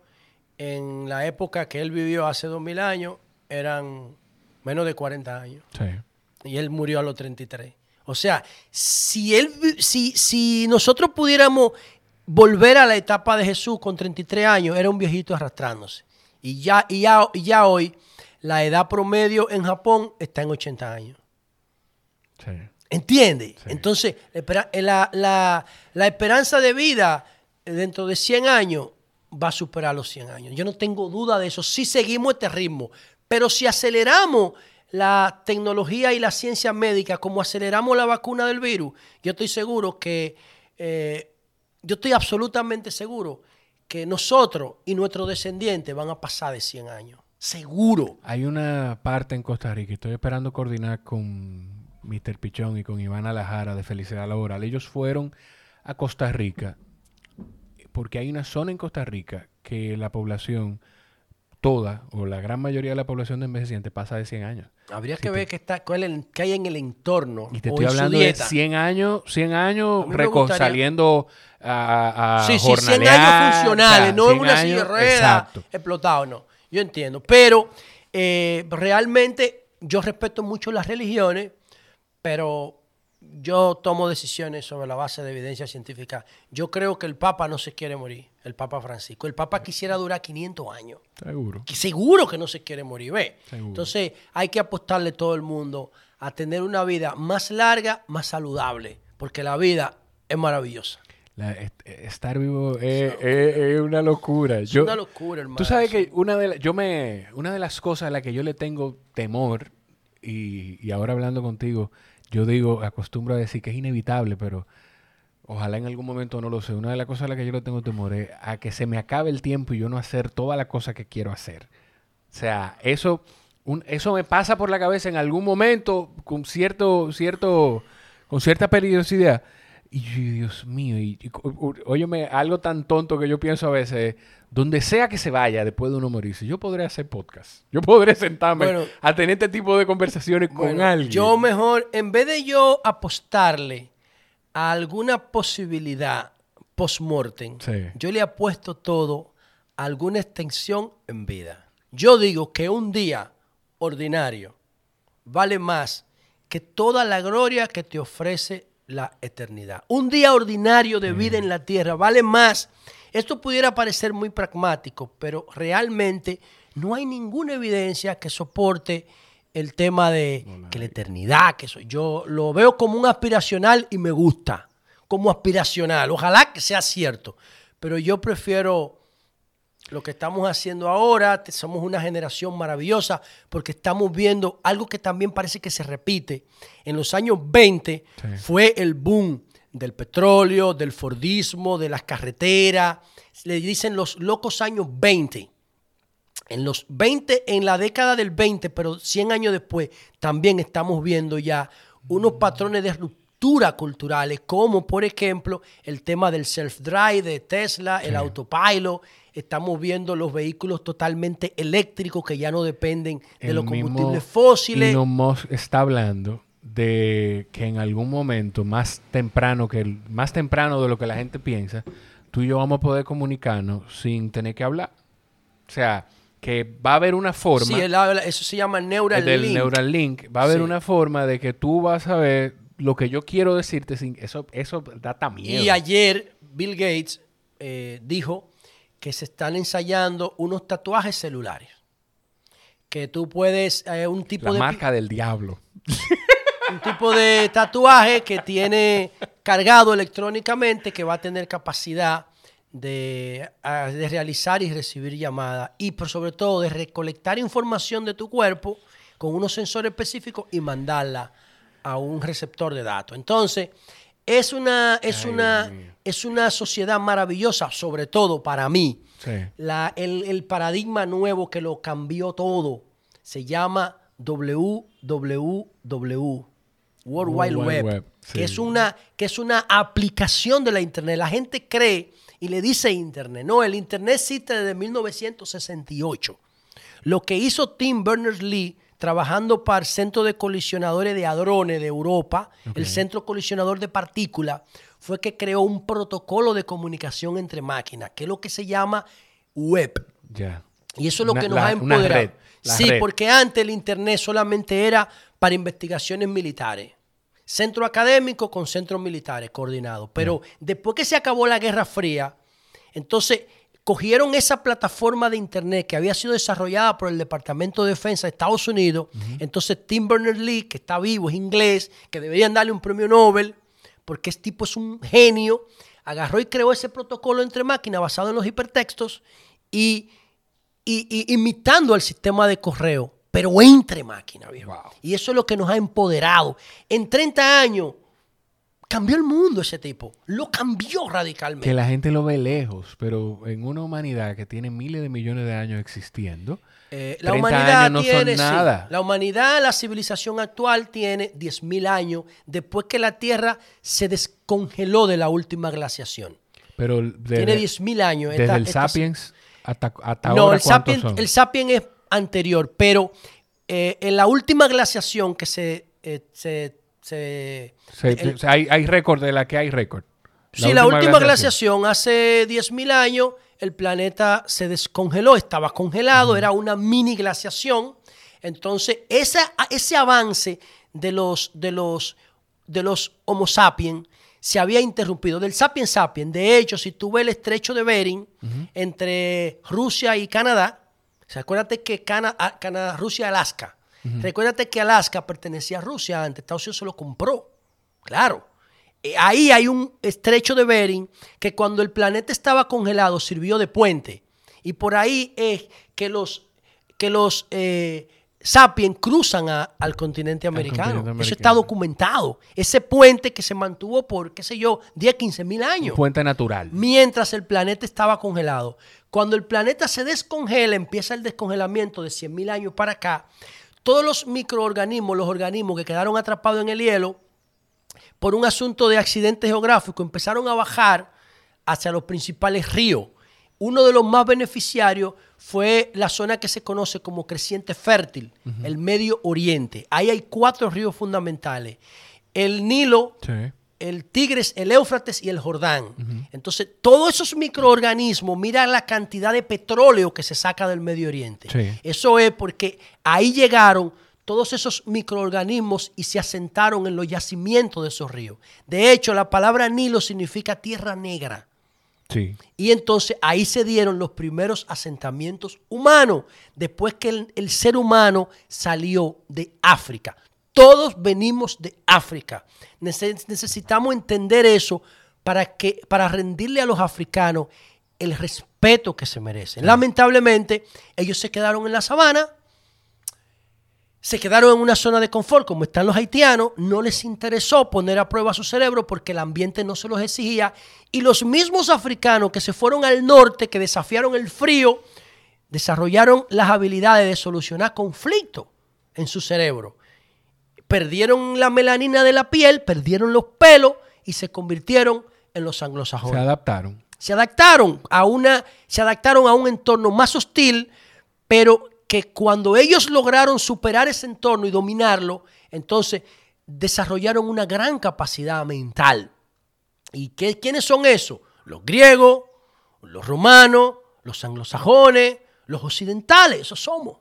en la época que él vivió hace dos mil años eran menos de 40 años.
Sí.
Y él murió a los 33. O sea, si, él, si, si nosotros pudiéramos volver a la etapa de Jesús con 33 años, era un viejito arrastrándose. Y ya, y ya, y ya hoy la edad promedio en Japón está en 80 años.
Sí.
¿Entiende?
Sí.
Entonces, la, la- la- esperanza de vida dentro de 100 años va a superar los 100 años. Yo no tengo duda de eso. Si seguimos este ritmo, pero si aceleramos la tecnología y la ciencia médica como aceleramos la vacuna del virus, yo estoy seguro que, eh, yo estoy absolutamente seguro que nosotros y nuestros descendientes van a pasar de 100 años. Seguro.
Hay una parte en Costa Rica, estoy esperando coordinar con Mr. Pichón y con Iván Alajara de Felicidad Laboral. Ellos fueron a Costa Rica porque hay una zona en Costa Rica que la población toda o la gran mayoría de la población de envejecientes pasa de 100 años.
Habría que
te-
ver qué, está, cuál es el- qué hay en el entorno.
Y te estoy hablando de
dieta.
100 años, 100 años
gustaría-
saliendo a, a
Sí, sí, 100
jornalear,
años funcionales, no en
100
una silla
Exacto.
explotado, no. Yo entiendo. Pero eh, realmente yo respeto mucho las religiones, pero yo tomo decisiones sobre la base de evidencia científica. Yo creo que el Papa no se quiere morir, el Papa Francisco. El Papa quisiera durar 500 años.
Seguro.
que seguro que no se quiere morir, ¿ve?
Seguro.
Entonces hay que apostarle todo el mundo a tener una vida más larga, más saludable, porque la vida es maravillosa.
La- estar vivo es, es- es una locura.
Es una locura, hermano.
Tú sabes que una de, la- yo me, una de las cosas a las que yo le tengo temor, y, y ahora hablando contigo, yo digo, acostumbro a decir que es inevitable, pero ojalá en algún momento no lo sé. Una de las cosas a las que yo le tengo temor es a que se me acabe el tiempo y yo no hacer todas las cosas que quiero hacer. O sea, eso, un- eso me pasa por la cabeza en algún momento con cierto, cierto, con cierta peligrosidad. Y yo, Dios mío, y, y, óyeme, algo tan tonto que yo pienso a veces, donde sea que se vaya después de uno morirse, yo podré hacer podcast. Yo podré sentarme
Bueno.
a tener este tipo de conversaciones con alguien.
Yo mejor, en vez de yo apostarle a alguna posibilidad post-mortem,
Sí.
yo le apuesto todo a alguna extensión en vida. Yo digo que un día ordinario vale más que toda la gloria que te ofrece la eternidad. Un día ordinario de vida en la tierra vale más. Esto pudiera parecer muy pragmático, pero realmente no hay ninguna evidencia que soporte el tema de que la eternidad, que soy yo, lo veo como un aspiracional y me gusta, como aspiracional. Ojalá que sea cierto, pero yo prefiero lo que estamos haciendo ahora, somos una generación maravillosa porque estamos viendo algo que también parece que se repite. En los años 20
Sí.
fue el boom del petróleo, del Fordismo, de las carreteras. Le dicen los locos años 20. En los 20, en la década del 20, pero 100 años después, también estamos viendo ya unos patrones de ruptura culturales, como por ejemplo el tema del self-drive de Tesla, el autopilot. Estamos viendo los vehículos totalmente eléctricos que ya no dependen de
El
los combustibles fósiles.
Elon Musk está hablando de que en algún momento más temprano que el, más temprano de lo que la gente piensa, tú y yo vamos a poder comunicarnos sin tener que hablar. O sea, que va a haber una forma
Sí, él habla- eso se llama Neuralink.
del Neuralink, va a haber
Sí.
una forma de que tú vas a ver lo que yo quiero decirte sin eso eso da miedo.
Y ayer Bill Gates eh, dijo que se están ensayando unos tatuajes celulares. Que tú puedes, eh, un tipo
la
de
marca del diablo.
un tipo de tatuaje que tiene cargado electrónicamente que va a tener capacidad de, ah, de realizar y recibir llamadas y por sobre todo de recolectar información de tu cuerpo con unos sensores específicos y mandarla a un receptor de datos. Entonces, es una, es
Ay,
una. Es una sociedad maravillosa, sobre todo para mí.
Sí.
La- el, el paradigma nuevo que lo cambió todo se llama WWW. World Wide Web, que, es una, que es una aplicación de la Internet. La gente cree y le dice Internet. No, el Internet existe desde 1968. Lo que hizo Tim Berners-Lee trabajando para el Centro de Colisionadores de Hadrones de Europa, el. Centro Colisionador de Partículas, fue que creó un protocolo de comunicación entre máquinas, que es lo que se llama web.
Ya.
Y eso es lo
Una-
que nos
la-
ha empoderado.
red,
sí,
red.
porque antes el Internet solamente era para investigaciones militares. Centro académico con centros militares coordinados. Pero después que se acabó la Guerra Fría, entonces cogieron esa plataforma de Internet que había sido desarrollada por el Departamento de Defensa de Estados Unidos. Entonces Tim Berners-Lee, que está vivo, es inglés, que deberían darle un premio Nobel, porque este tipo es un genio, agarró y creó ese protocolo entre máquinas basado en los hipertextos y y, y- imitando al sistema de correo, pero entre máquinas, viejo.
Wow.
Y eso es lo que nos ha empoderado. En 30 años cambió el mundo ese tipo. Lo cambió radicalmente.
Que la gente lo ve lejos, pero en una humanidad que tiene miles de millones de años existiendo,
Eh, la
30
humanidad
no
tiene, sí,
nada.
la humanidad, la civilización actual tiene 10.000 años después que la Tierra se descongeló de la última glaciación.
pero desde,
tiene 10.000 años.
desde
Esta-
el
esta-
Sapiens hasta, hasta
No,
ahora,
el
¿cuántos
Sapien,
son?
el Sapien es anterior, pero eh, en la última glaciación que se... eh, se- se-
Se-
el-
hay, hay récord de la que hay récord.
sí, la última glaciación, hace 10.000 años, el planeta se descongeló, estaba congelado, era una mini glaciación. Entonces, esa, ese avance de los, de, los, de los Homo sapiens se había interrumpido. Del sapiens sapiens, de hecho, si tú ves el estrecho de Bering entre Rusia y Canadá, o sea, acuérdate que Cana- a- Canadá, Rusia, Alaska. Recuérdate que Alaska pertenecía a Rusia antes, Estados Unidos se lo compró. Claro. Eh, Ahí hay un estrecho de Bering que cuando el planeta estaba congelado sirvió de puente. Y por ahí es que los, que los eh, sapiens cruzan a- al continente americano.
continente
Eso está documentado. Ese puente que se mantuvo por, qué sé yo, 10, 15 mil años
Puente natural.
mientras el planeta estaba congelado. Cuando el planeta se descongela, empieza el descongelamiento de 100.000 años para acá, todos los microorganismos, los organismos que quedaron atrapados en el hielo, por un asunto de accidente geográfico, empezaron a bajar hacia los principales ríos. Uno de los más beneficiarios fue la zona que se conoce como creciente fértil, el Medio Oriente. Ahí hay cuatro ríos fundamentales. El Nilo,
Sí.
el Tigres, el Éufrates y el Jordán. Entonces, todos esos microorganismos, mira la cantidad de petróleo que se saca del Medio Oriente.
Sí.
Eso es porque ahí llegaron todos esos microorganismos y se asentaron en los yacimientos de esos ríos. De hecho, la palabra Nilo significa tierra negra.
Sí.
Y entonces ahí se dieron los primeros asentamientos humanos, después que el, el ser humano salió de África. Todos venimos de África. Nece- necesitamos entender eso para, que, para rendirle a los africanos el respeto que se merecen. Lamentablemente, ellos se quedaron en la sabana, se quedaron en una zona de confort como están los haitianos, no les interesó poner a prueba su cerebro porque el ambiente no se los exigía y los mismos africanos que se fueron al norte, que desafiaron el frío, desarrollaron las habilidades de solucionar conflictos en su cerebro. Perdieron la melanina de la piel, perdieron los pelos y se convirtieron en los
Se
anglosajones
adaptaron.
se adaptaron a una se adaptaron a un entorno más hostil, pero que cuando ellos lograron superar ese entorno y dominarlo, entonces desarrollaron una gran capacidad mental. ¿Y qué, quiénes son esos? Los griegos, los romanos, los anglosajones, los occidentales, esos somos.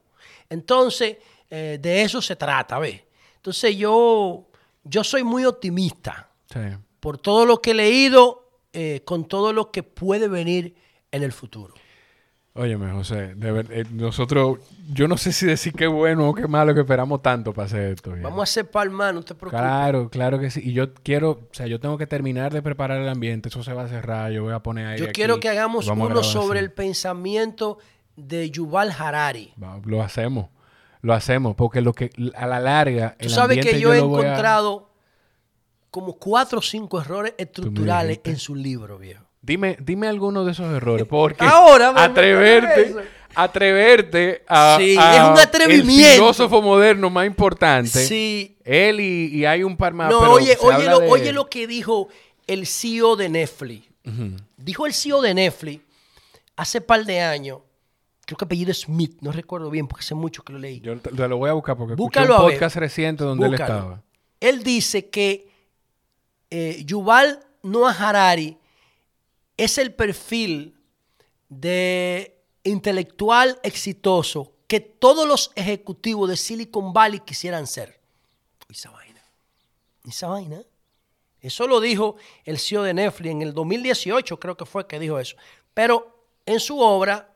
Entonces, eh, de eso se trata, ¿ves? Entonces yo, yo soy muy optimista
Sí.
por todo lo que he leído, eh, con todo lo que puede venir en el futuro.
Óyeme, José, de ver- eh, nosotros, yo no sé si decir qué bueno o qué malo que esperamos tanto para hacer esto.
Vamos a hacer palma, no te preocupes.
Claro, claro que sí. Y yo quiero, o sea, yo tengo que terminar de preparar el ambiente. Eso se va a cerrar. Yo voy a poner aire
Yo quiero que hagamos uno sobre
así.
el pensamiento de Yuval Harari.
Va, Lo hacemos. Lo hacemos. Porque lo que a la larga.
Tú
el
sabes que yo he
a-
encontrado como cuatro o cinco errores estructurales en su libro, viejo.
Dime, dime alguno de esos errores. Porque
Ahora,
atreverte, atreverte a,
Sí,
a
es un atrevimiento.
el filósofo moderno más importante.
Sí.
Él y, y hay un par más.
No,
pero
oye, oye, lo,
de-
oye lo que dijo el CEO de Netflix. Dijo el CEO de Netflix hace par de años, creo que apellido es Smith, no recuerdo bien porque hace mucho que lo leí.
Yo te, lo voy a buscar porque
Búscalo
escuché un podcast reciente donde él estaba.
Él dice que eh, Yuval Noah Harari es el perfil de intelectual exitoso que todos los ejecutivos de Silicon Valley quisieran ser. Esa vaina. Esa vaina. Eso lo dijo el CEO de Netflix en el 2018, creo que fue que dijo eso. Pero en su obra,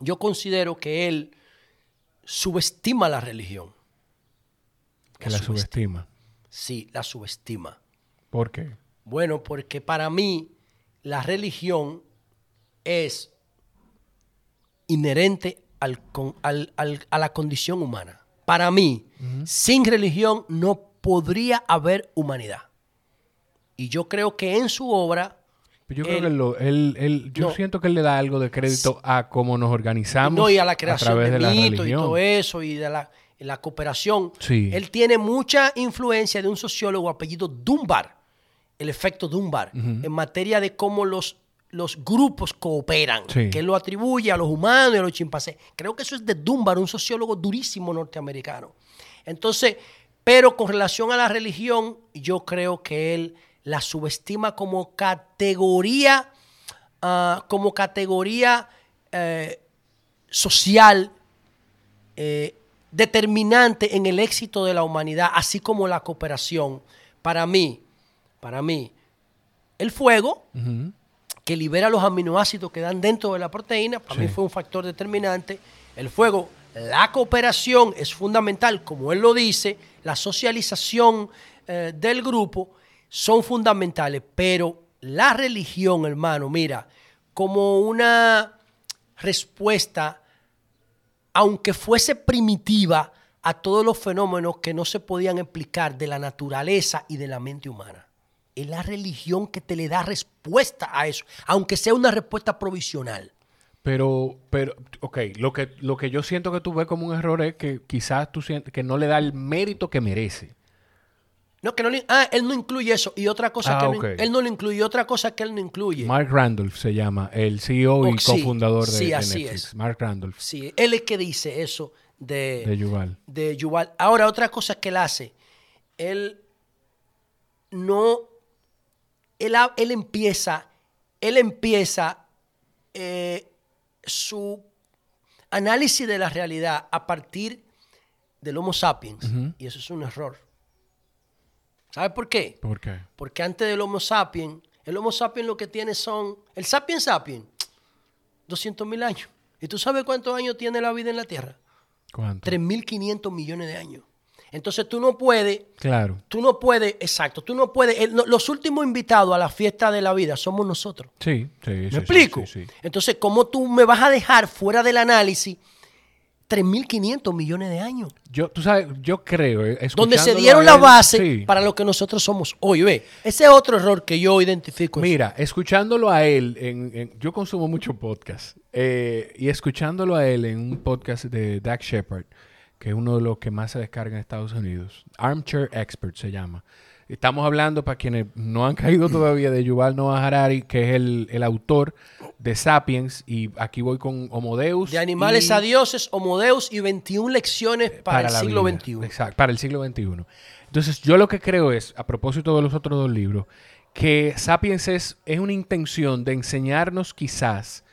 yo considero que él subestima la religión.
Que la subestima.
Sí, la subestima.
¿Por qué?
Bueno, porque para mí la religión es inherente al con- al- al- a la condición humana. Para mí, sin religión no podría haber humanidad. Y yo creo que en su obra,
Pero Yo creo que él lo- él- él- yo
No.
siento que él le da algo de crédito a cómo nos organizamos
no y a la creación
través
de,
de,
mitos y todo eso, y de la, la cooperación,
Sí.
él tiene mucha influencia de un sociólogo apellido Dunbar, el efecto Dunbar, en materia de cómo los, los grupos cooperan,
Sí.
que él lo atribuye a los humanos y a los chimpancés. Creo que eso es de Dunbar, un sociólogo durísimo norteamericano. Entonces, pero con relación a la religión, yo creo que él la subestima como categoría, ah, como categoría eh, social eh, determinante en el éxito de la humanidad, así como la cooperación. Para mí, para mí, el fuego, que libera los aminoácidos que dan dentro de la proteína, para
Sí.
mí fue un factor determinante. El fuego, la cooperación es fundamental, como él lo dice, la socialización eh, del grupo son fundamentales, pero la religión, hermano, mira, como una respuesta, aunque fuese primitiva, a todos los fenómenos que no se podían explicar de la naturaleza y de la mente humana. Es la religión que te le da respuesta a eso, aunque sea una respuesta provisional.
Pero, pero, ok, lo que, lo que yo siento que tú ves como un error es que quizás tú sientes que no le da el mérito que merece.
No, que no le- ah, él no incluye eso. Y otra cosa
Ah,
que no-
ok.
él no lo incluye, otra cosa que él no incluye.
Mark Randolph se llama, el CEO y
Oh, sí,
cofundador de,
sí,
de Netflix.
es.
Mark Randolph,
Sí, él es que dice eso de,
de Yuval.
de Yuval. Ahora, otra cosa que él hace, él no, él, él empieza, él empieza eh, su análisis de la realidad a partir del Homo sapiens. Y eso es un error. ¿Sabe por qué?
¿Por qué?
Porque antes del Homo sapiens, el Homo sapiens lo que tiene son, el sapiens sapiens, 200 mil años. ¿Y tú sabes cuántos años tiene la vida en la Tierra?
¿Cuánto?
3.500 millones de años. Entonces tú no puedes,
Claro.
tú no puedes, exacto, tú no puedes, el- los últimos invitados a la fiesta de la vida somos nosotros.
Sí, sí.
¿Me
sí,
explico?
sí, sí.
Entonces, ¿cómo tú me vas a dejar fuera del análisis 3.500 millones de años?
Yo, tú sabes, yo creo, eh,
Donde se dieron la base para lo que nosotros somos hoy. Ve, ese es otro error que yo identifico.
Mira, escuchándolo a él, en, en- yo consumo mucho podcast, eh, y escuchándolo a él en un podcast de Dak Shepard, que es uno de los que más se descarga en Estados Unidos, Armchair Expert se llama. Estamos hablando, para quienes no han caído todavía, de Yuval Noah Harari, que es el, el autor de Sapiens, y aquí voy con Homo Deus.
De animales
y-
a dioses, Homo Deus y 21 lecciones para, el siglo
vida.
XXI.
Exacto, para el siglo XXI. Entonces, yo lo que creo es, a propósito de los otros dos libros, que Sapiens es, es una intención de enseñarnos quizás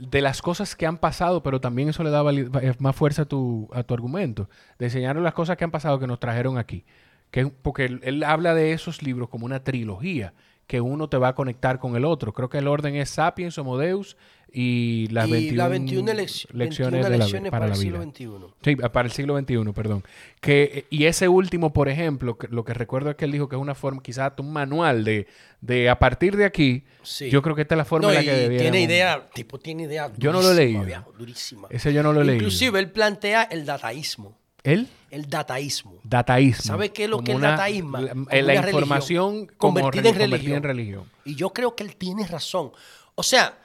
de las cosas que han pasado, pero también eso le da eh, más fuerza a tu, a tu argumento, de enseñarnos las cosas que han pasado que nos trajeron aquí. Que, porque él, habla de esos libros como una trilogía, que uno te va a conectar con el otro. Creo que el orden es Sapiens, Homo Deus y las
y
21,
las 21 lec-
lecciones
21
de la- para,
para,
la
el
vida.
siglo XXI.
Sí, para el siglo XXI, perdón. Que, eh, y ese último, por ejemplo, que- lo que recuerdo es que él dijo que es una forma, quizás un manual de, de a partir de aquí,
Sí.
yo creo que esta es la forma
No,
en la que
tiene idea, tipo, tiene idea.
Yo no lo he
durísima,
leído. Ese yo no lo he leído.
Inclusive él plantea el dataísmo.
¿Él?
El dataísmo.
Dataísmo.
¿Sabe qué es lo
Como
que es
una-
dataísmo?
La, la información
religión
como
convertida
re-
en
convertida
religión.
en religión.
Y yo creo que él tiene razón. O sea,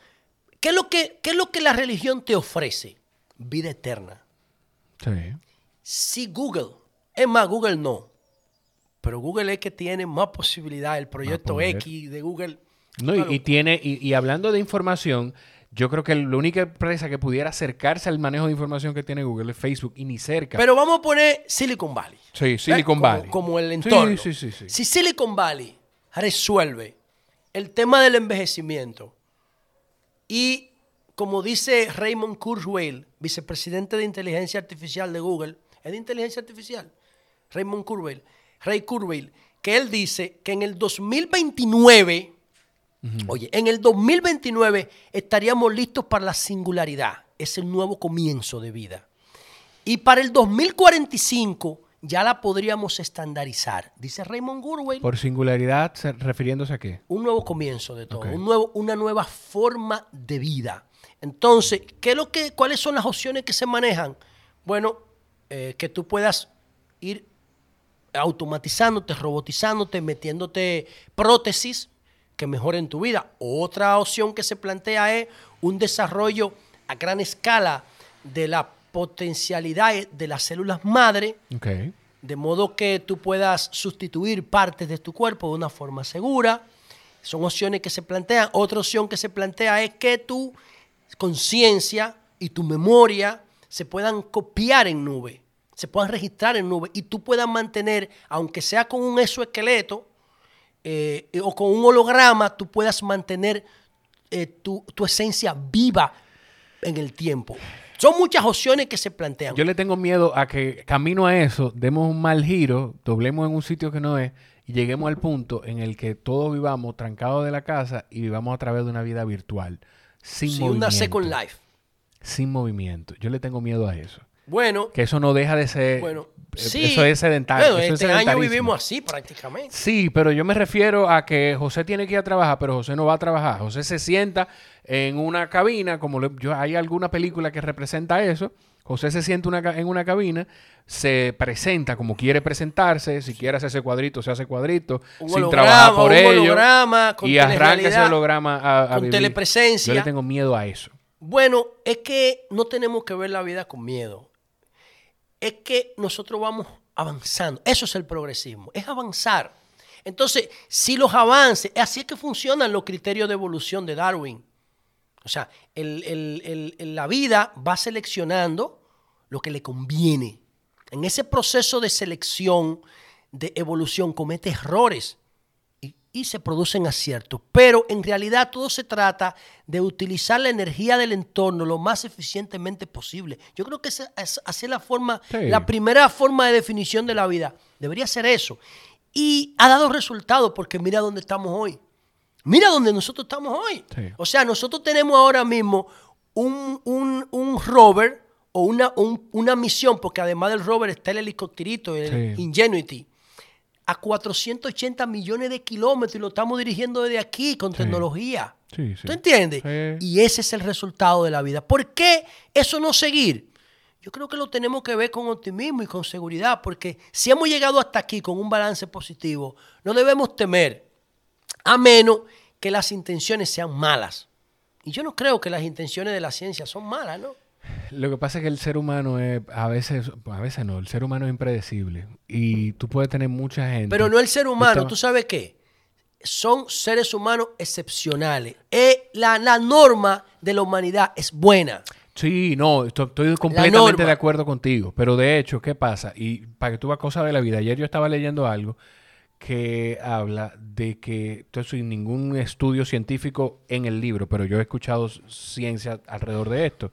¿qué, es lo que, ¿qué es lo que la religión te ofrece? Vida eterna.
Sí.
Si Google, es más, Google no, pero Google es que tiene más posibilidad, el proyecto
poder.
X de Google.
No, y,
Claro.
y tiene, y, y hablando de información, yo creo que la única empresa que pudiera acercarse al manejo de información que tiene Google es Facebook y ni cerca.
Pero vamos a poner Silicon Valley.
sí, Silicon
¿eh? Como-
Valley.
Como, el
Sí,
entorno.
Sí, sí, sí.
Si Silicon Valley resuelve el tema del envejecimiento y, como dice Raymond Kurzweil, vicepresidente de inteligencia artificial de Google, es de inteligencia artificial, Raymond Kurzweil, Ray Kurzweil, que él dice que en el 2029, oye, en el 2029 estaríamos listos para la singularidad, es el nuevo comienzo de vida. Y para el 2045 ya la podríamos estandarizar, dice Raymond Kurzweil
Por singularidad, se- refiriéndose a qué?
un nuevo comienzo de todo, un nuevo, una nueva forma de vida. Entonces, ¿qué es lo que, ¿cuáles son las opciones que se manejan? Bueno, eh, que tú puedas ir automatizándote, robotizándote, metiéndote prótesis que mejoren tu vida. Otra opción que se plantea es un desarrollo a gran escala de la potencialidad de las células madre de modo que tú puedas sustituir partes de tu cuerpo de una forma segura. Son opciones que se plantean. Otra opción que se plantea es que tu conciencia y tu memoria se puedan copiar en nube, se puedan registrar en nube y tú puedas mantener, aunque sea con un exoesqueleto eh, o con un holograma, tú puedas mantener eh, tu, tu esencia viva en el tiempo. Son muchas opciones que se plantean.
Yo le tengo miedo a que camino a eso, demos un mal giro, doblemos en un sitio que no es y lleguemos al punto en el que todos vivamos trancados de la casa y vivamos a través de una vida virtual, sin
Sí,
movimiento.
una Second Life.
Sin movimiento. Yo le tengo miedo a eso.
Bueno,
Que eso no deja de ser...
bueno,
eh,
sí.
Eso es sedentario.
Bueno,
eso es
este año vivimos así prácticamente.
Sí, pero yo me refiero a que José tiene que ir a trabajar, pero José no va a trabajar. José se sienta en una cabina, como le- yo, hay alguna película que representa eso. José se sienta una en una cabina, se presenta como quiere presentarse, si quiere hacerse cuadrito, se hace cuadrito,
Un
sin trabajar por
un
ello.
con
y arranca ese holograma a, a
con
vivir.
telepresencia.
Yo le tengo miedo a eso.
Bueno, es que no tenemos que ver la vida con miedo. Es que nosotros vamos avanzando. Eso es el progresismo, es avanzar. Entonces, si los avances, así es que funcionan los criterios de evolución de Darwin. O sea, el- el- el- la vida va seleccionando lo que le conviene. En ese proceso de selección, de evolución, comete errores y, se producen aciertos. Pero en realidad todo se trata de utilizar la energía del entorno lo más eficientemente posible. Yo creo que esa es, así la forma,
Sí.
la primera forma de definición de la vida. Debería ser eso. Y ha dado resultados porque mira dónde estamos hoy. Mira dónde nosotros estamos hoy.
Sí.
O sea, nosotros tenemos ahora mismo un, un, un rover o una, un- una misión, porque además del rover está el helicópterito, el
Sí.
Ingenuity, a 480 millones de kilómetros y lo estamos dirigiendo desde aquí con
Sí.
tecnología.
Sí, sí.
¿Tú entiendes? Y ese es el resultado de la vida. ¿Por qué eso no seguir? Yo creo que lo tenemos que ver con optimismo y con seguridad, porque si hemos llegado hasta aquí con un balance positivo, no debemos temer, a menos que las intenciones sean malas. Y yo no creo que las intenciones de la ciencia son malas, ¿no?
Lo que pasa es que el ser humano es, a veces, a veces no, el ser humano es impredecible. Y tú puedes tener mucha gente.
Pero no el ser humano, ¿tú sabes qué? Son seres humanos excepcionales. Eh, la, la norma de la humanidad es buena.
Sí, no, esto- estoy completamente de acuerdo contigo. Pero de hecho, ¿qué pasa? Y para que tú veas cosas de la vida, ayer yo estaba leyendo algo que habla de que, esto sin ningún estudio científico en el libro, pero yo he escuchado ciencia alrededor de esto,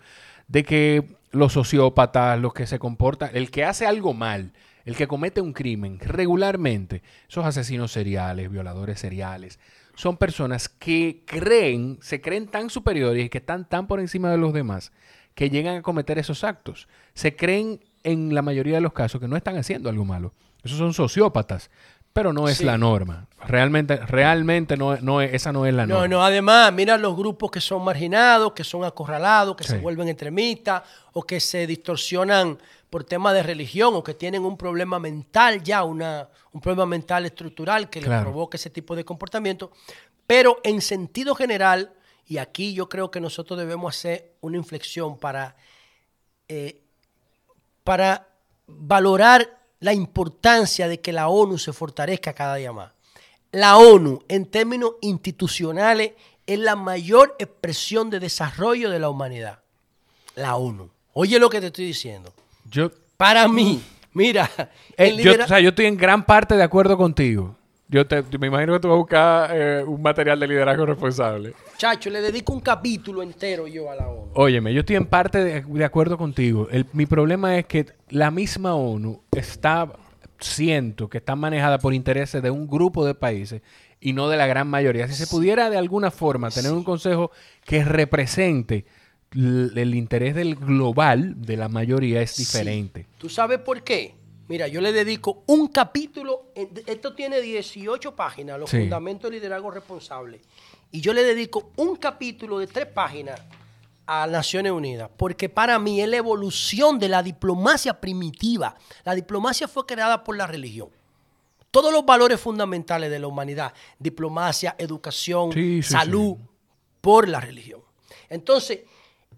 de que los sociópatas, los que se comportan, el que hace algo mal, el que comete un crimen regularmente, esos asesinos seriales, violadores seriales, son personas que creen, se creen tan superiores y que están tan por encima de los demás que llegan a cometer esos actos. Se creen en la mayoría de los casos que no están haciendo algo malo. Esos son sociópatas, pero no es
Sí.
la norma. Realmente, realmente no, no es- esa no es la
No,
norma.
no, además, mira los grupos que son marginados, que son acorralados, que se vuelven extremistas o que se distorsionan por temas de religión o que tienen un problema mental ya, una, un problema mental estructural que les provoca ese tipo de comportamiento. Pero en sentido general, Y aquí yo creo que nosotros debemos hacer una inflexión para, eh, para valorar la importancia de que la ONU se fortalezca cada día más. La ONU, en términos institucionales, es la mayor expresión de desarrollo de la humanidad. La ONU. Oye lo que te estoy diciendo.
Yo,
Para mí, mira,
eh,
el
yo, o sea, yo estoy en gran parte de acuerdo contigo. Yo te, me imagino que tú vas a buscar eh, un material de liderazgo responsable.
chacho, le dedico un capítulo entero yo a la ONU.
Óyeme, yo estoy en parte de, de acuerdo contigo. El- mi problema es que la misma ONU está, siento que está manejada por intereses de un grupo de países y no de la gran mayoría. Si se pudiera de alguna forma tener un consejo que represente el interés del global de la mayoría es diferente.
¿Tú sabes por qué? Mira, yo le dedico un capítulo, en- esto tiene 18 páginas, los
Sí.
fundamentos del liderazgo responsable, y yo le dedico un capítulo de tres páginas a Naciones Unidas, porque para mí es la evolución de la diplomacia primitiva. La diplomacia fue creada por la religión. Todos los valores fundamentales de la humanidad, diplomacia, educación,
Sí, sí,
salud, por la religión. Entonces,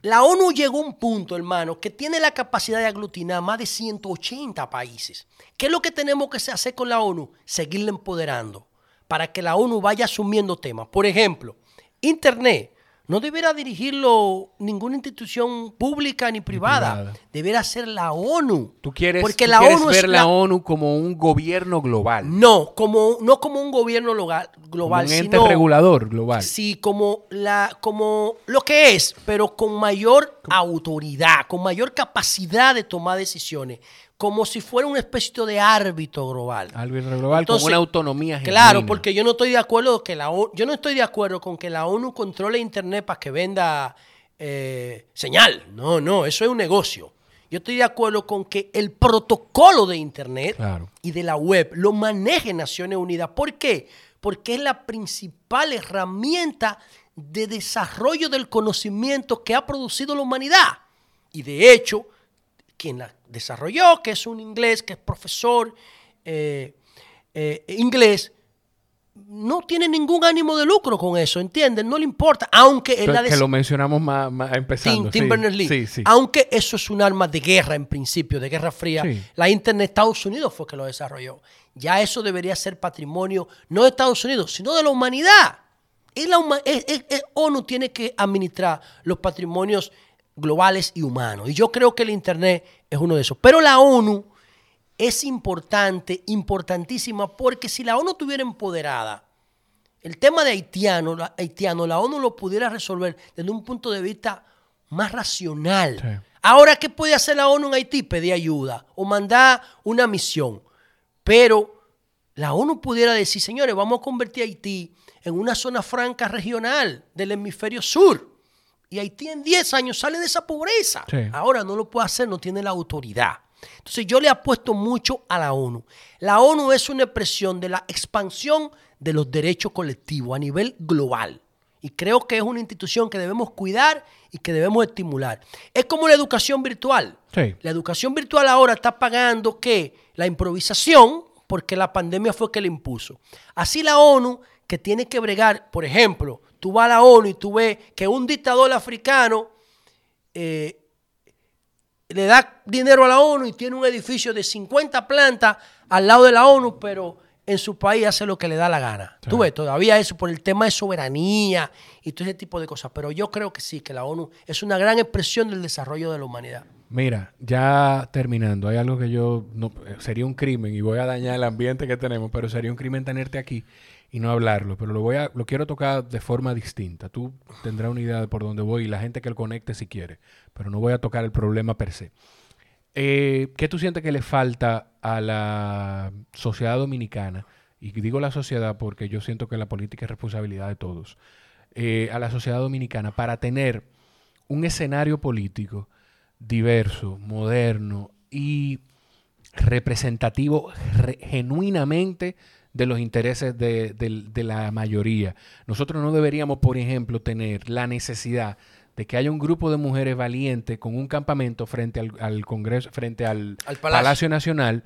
la ONU llegó a un punto, hermano, que tiene la capacidad de aglutinar más de 180 países. ¿Qué es lo que tenemos que hacer con la ONU? Seguirla empoderando para que la ONU vaya asumiendo temas. Por ejemplo, Internet no deberá dirigirlo ninguna institución pública ni privada.
privada.
Deberá ser la ONU.
Tú quieres,
Porque
tú
la
quieres
ONU
ver
es
la
la-
ONU como un gobierno global,
No, como, no como un gobierno loga-
como
global,
un ente
sino
regulador global.
Sí, como la, como lo que es, pero con mayor autoridad, con mayor capacidad de tomar decisiones, como si fuera una especie de árbitro global.
Árbitro global
Entonces,
con una autonomía
Claro,
genuina.
porque yo no estoy de acuerdo que la O- yo no estoy de acuerdo con que la ONU controle internet para que venda eh, señal. No, no, eso es un negocio. Yo estoy de acuerdo con que el protocolo de internet
Claro.
y de la web lo maneje Naciones Unidas. ¿Por qué? Porque es la principal herramienta de desarrollo del conocimiento que ha producido la humanidad. Y de hecho, quien la desarrolló, que es un inglés, que es profesor eh, eh, inglés, no tiene ningún ánimo de lucro con eso, ¿entienden? No le importa, aunque él la
que lo mencionamos más, más empezando.
Tim, Tim
sí.
Berners-Lee.
Sí, sí.
Aunque eso es un arma de guerra en principio, de guerra fría. La Internet Estados Unidos fue que lo desarrolló. Ya eso debería ser patrimonio no de Estados Unidos, sino de la humanidad. Y la huma- es- es- es- ONU tiene que administrar los patrimonios globales y humanos. Y yo creo que el Internet es uno de esos. Pero la ONU es importante, importantísima, porque si la ONU estuviera empoderada, el tema de haitiano, la, haitiano, la ONU lo pudiera resolver desde un punto de vista más racional.
Sí.
Ahora, ¿qué puede hacer la ONU en Haití? Pedir ayuda o mandar una misión. Pero la ONU pudiera decir, señores, vamos a convertir a Haití en una zona franca regional del hemisferio sur. Y Haití en 10 años sale de esa pobreza.
Sí.
Ahora no lo puede hacer, no tiene la autoridad. Entonces yo le apuesto mucho a la ONU. La ONU es una expresión de la expansión de los derechos colectivos a nivel global. Y creo que es una institución que debemos cuidar y que debemos estimular. Es como la educación virtual.
Sí.
La educación virtual ahora está pagando que la improvisación, porque la pandemia fue que la impuso. Así la ONU, que tiene que bregar, por ejemplo, tú vas a la ONU y tú ves que un dictador africano eh, le da dinero a la ONU y tiene un edificio de 50 plantas al lado de la ONU, pero en su país hace lo que le da la gana. Tú ves, todavía eso por el tema de soberanía y todo ese tipo de cosas. Pero yo creo que sí, que la ONU es una gran expresión del desarrollo de la humanidad.
Mira, ya terminando, hay algo que yo no sería un crimen y voy a dañar el ambiente que tenemos, pero sería un crimen tenerte aquí y no hablarlo, pero lo voy a lo quiero tocar de forma distinta. Tú tendrás una idea de por dónde voy y la gente que lo conecte si quiere, pero no voy a tocar el problema per se. Eh, ¿Qué tú sientes que le falta a la sociedad dominicana? Y digo la sociedad porque yo siento que la política es responsabilidad de todos. eh, a la sociedad dominicana para tener un escenario político diverso, moderno y representativo re- genuinamente de los intereses de, de la mayoría. Nosotros no deberíamos, por ejemplo, tener la necesidad de que haya un grupo de mujeres valientes con un campamento frente al, al Congreso, frente al,
Al
Palacio.
Palacio.
Nacional,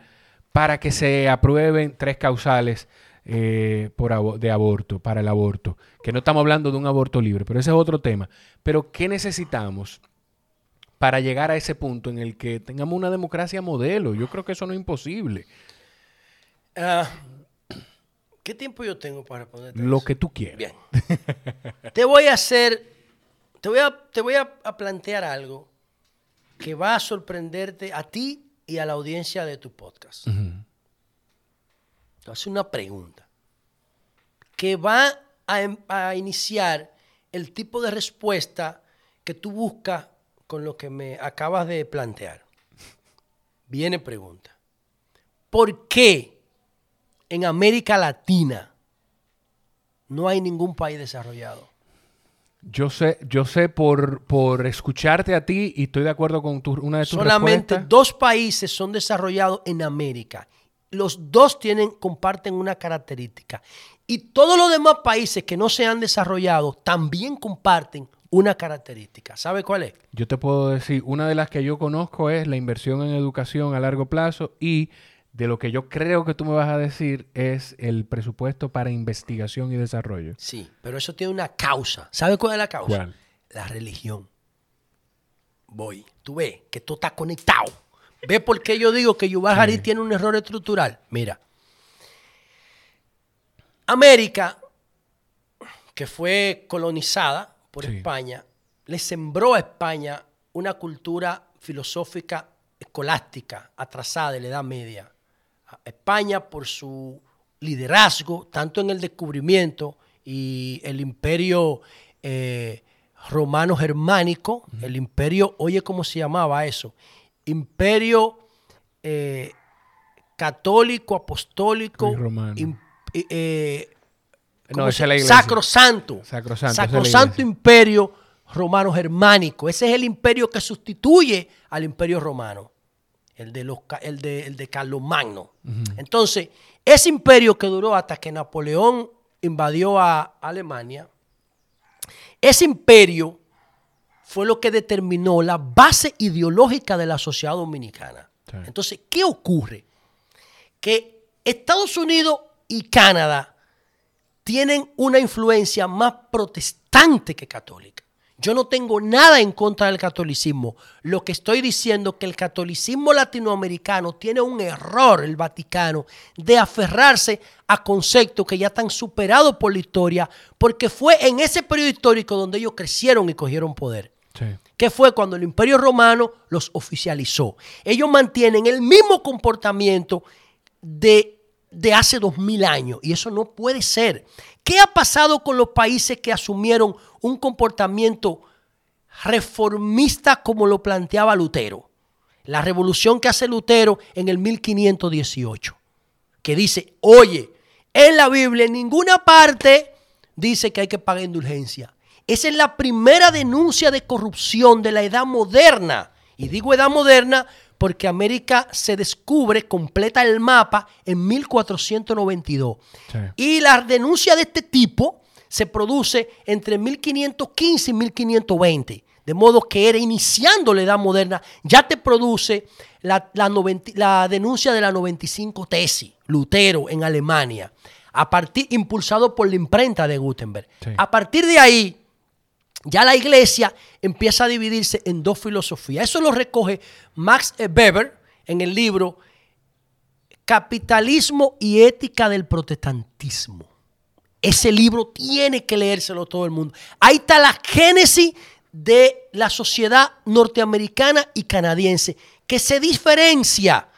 para que se aprueben tres causales eh, por abo- de aborto, para el aborto. Que no estamos hablando de un aborto libre, pero ese es otro tema. Pero ¿qué necesitamos para llegar a ese punto en el que tengamos una democracia modelo? Yo creo que eso no es imposible.
Ah, ¿Qué tiempo yo tengo para responderte?
Lo
eso?
que tú quieras.
Bien. te voy a hacer, te voy a, te voy a, a plantear algo que va a sorprenderte a ti y a la audiencia de tu podcast. Voy a hacer una pregunta que va a, em- a iniciar el tipo de respuesta que tú buscas con lo que me acabas de plantear. Viene pregunta. ¿Por qué en América Latina no hay ningún país desarrollado?
Yo sé, yo sé por, por escucharte a ti y estoy de acuerdo con tu, una de tus
Solamente
respuestas.
dos países son desarrollados en América. Los dos tienen, comparten una característica. Y todos los demás países que no se han desarrollado también comparten una característica. ¿Sabe cuál es?
Yo te puedo decir, una de las que yo conozco es la inversión en educación a largo plazo y de lo que yo creo que tú me vas a decir es el presupuesto para investigación y desarrollo.
Sí, pero eso tiene una causa. ¿Sabe cuál es la causa?
¿Cuál?
La religión. Voy. Tú ves que todo está conectado. ¿Ves por qué yo digo que Yuval
Sí.
Tiene un error estructural? Mira. América, que fue colonizada por
Sí.
España, le sembró a España una cultura filosófica escolástica atrasada de la Edad Media. España, por su liderazgo, tanto en el descubrimiento y el imperio eh, romano germánico, el imperio, oye, ¿cómo se llamaba eso? Imperio eh, católico, apostólico, eh, eh,
No,
¿cómo
esa
se-
es la iglesia.
Sacrosanto.
Sacrosanto,
imperio romano germánico. Ese es el imperio que sustituye al imperio romano. El de, los, el de, el de Carlomagno. Entonces, ese imperio que duró hasta que Napoleón invadió a Alemania, ese imperio fue lo que determinó la base ideológica de la sociedad dominicana.
Sí.
Entonces, ¿qué ocurre? Que Estados Unidos y Canadá tienen una influencia más protestante que católica. Yo no tengo nada en contra del catolicismo. Lo que estoy diciendo es que el catolicismo latinoamericano tiene un error, el Vaticano, de aferrarse a conceptos que ya están superados por la historia, porque fue en ese periodo histórico donde ellos crecieron y cogieron poder
Sí.
que fue cuando el Imperio Romano los oficializó. Ellos mantienen el mismo comportamiento de, de hace dos mil años y eso no puede ser. ¿Qué ha pasado con los países que asumieron un comportamiento reformista como lo planteaba Lutero? La revolución que hace Lutero en el 1518, que dice, oye, en la Biblia en ninguna parte dice que hay que pagar indulgencia. Esa es la primera denuncia de corrupción de la edad moderna. Y digo edad moderna porque América se descubre, completa el mapa en 1492.
Sí.
Y la denuncia de este tipo se produce entre 1515 y 1520. De modo que era iniciando la edad moderna, ya te produce la, la 90 la denuncia de la 95 tesis, Lutero en Alemania, a partir, impulsado por la imprenta de Gutenberg.
Sí.
A partir de ahí, ya la iglesia empieza a dividirse en dos filosofías. Eso lo recoge Max Weber en el libro Capitalismo y Ética del Protestantismo. Ese libro tiene que leérselo todo el mundo. Ahí está la génesis de la sociedad norteamericana y canadiense, que se diferencia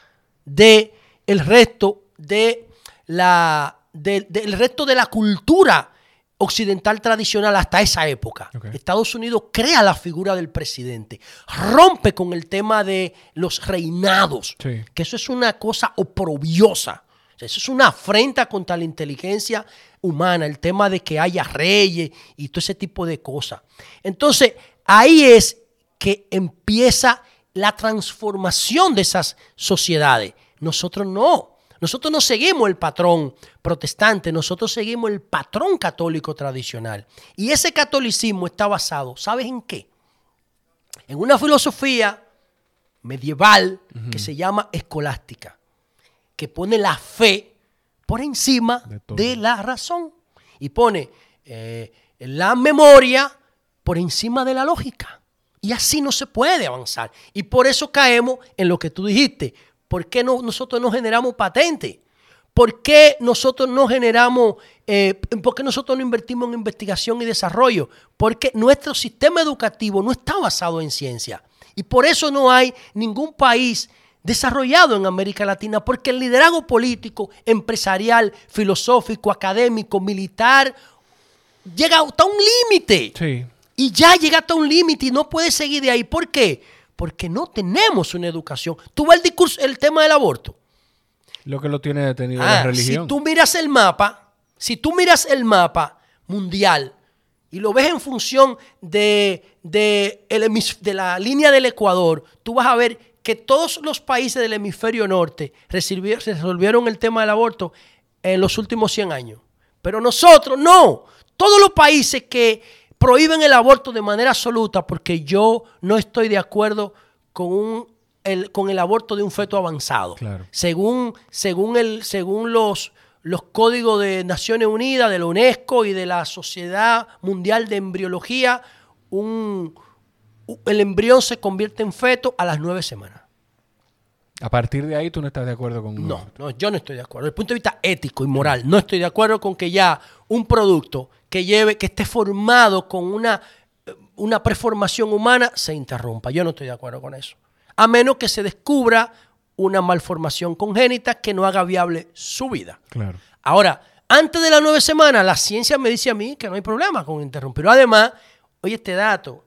de el resto de la, de- resto de la cultura occidental tradicional hasta esa época. Estados Unidos crea la figura del presidente, rompe con el tema de los reinados,
Sí.
que eso es una cosa oprobiosa. Eso es una afrenta contra la inteligencia humana, el tema de que haya reyes y todo ese tipo de cosas. Entonces, ahí es que empieza la transformación de esas sociedades. Nosotros no. Nosotros no seguimos el patrón protestante, nosotros seguimos el patrón católico tradicional. Y ese catolicismo está basado, ¿sabes en qué? En una filosofía medieval que se llama escolástica, que pone la fe por encima
De
la razón. Y pone eh, la memoria por encima de la lógica. Y así no se puede avanzar. Y por eso caemos en lo que tú dijiste. ¿Por qué no, nosotros no generamos patentes? ¿Por qué nosotros no generamos, eh, por qué nosotros no invertimos en investigación y desarrollo? Porque nuestro sistema educativo no está basado en ciencia. Y por eso no hay ningún país desarrollado en América Latina, porque el liderazgo político, empresarial, filosófico, académico, militar, llega hasta un límite.
Sí.
Y ya llega hasta un límite y no puede seguir de ahí. ¿Por qué? Porque no tenemos una educación. Tú ves el discurso, el tema del aborto.
Lo que lo tiene detenido
Ah,
la religión.
Si tú miras el mapa, si tú miras el mapa mundial y lo ves en función de, de, el hemis- de la línea del Ecuador, tú vas a ver que todos los países del hemisferio norte resolvi- resolvieron el tema del aborto en los últimos 100 años. Pero nosotros no. Todos los países que prohíben el aborto de manera absoluta, porque yo no estoy de acuerdo con, un, el, con el aborto de un feto avanzado.
Claro.
Según, según, el, según los, los códigos de Naciones Unidas, de la UNESCO y de la Sociedad Mundial de Embriología, un, el embrión se convierte en feto a las nueve semanas.
A partir de ahí tú no estás de acuerdo con...
No, no, yo no estoy de acuerdo. Desde el punto de vista ético y moral, no estoy de acuerdo con que ya un producto que lleve, que esté formado con una, eh, una preformación humana se interrumpa. Yo no estoy de acuerdo con eso. A menos que se descubra una malformación congénita que no haga viable su vida.
Claro.
Ahora, antes de las nueve semanas, la ciencia me dice a mí que no hay problema con interrumpir. Además, oye este dato,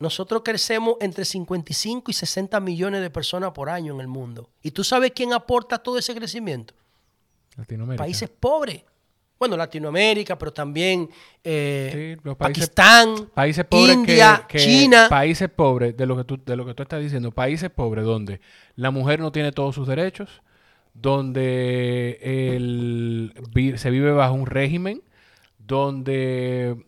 nosotros crecemos entre 55 y 60 millones de personas por año en el mundo. ¿Y tú sabes quién aporta todo ese crecimiento?
Latinoamérica.
Países pobres. Bueno, Latinoamérica, pero también eh,
Sí, los países-
Pakistán,
Países pobres que-
India,
que,
China.
Países pobres, de lo que tú, de lo que tú estás diciendo, países pobres donde la mujer no tiene todos sus derechos, donde el, se vive bajo un régimen, donde,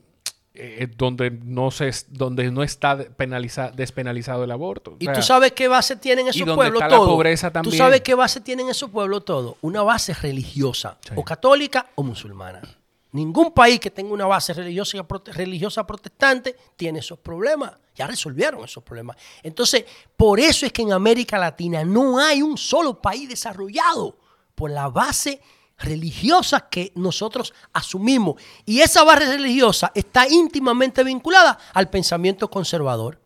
eh, donde no se donde no está penaliza- despenalizado el aborto. O
Y
sea,
tú sabes qué base tienen esos pueblos
está la pobreza
Tú
también.
sabes qué base tienen esos pueblos todos. Una base religiosa,
Sí.
o católica o musulmana. Ningún país que tenga una base religiosa, religiosa protestante tiene esos problemas. Ya resolvieron esos problemas. Entonces, por eso es que en América Latina no hay un solo país desarrollado por la base religiosa que nosotros asumimos. Y esa base religiosa está íntimamente vinculada al pensamiento conservador.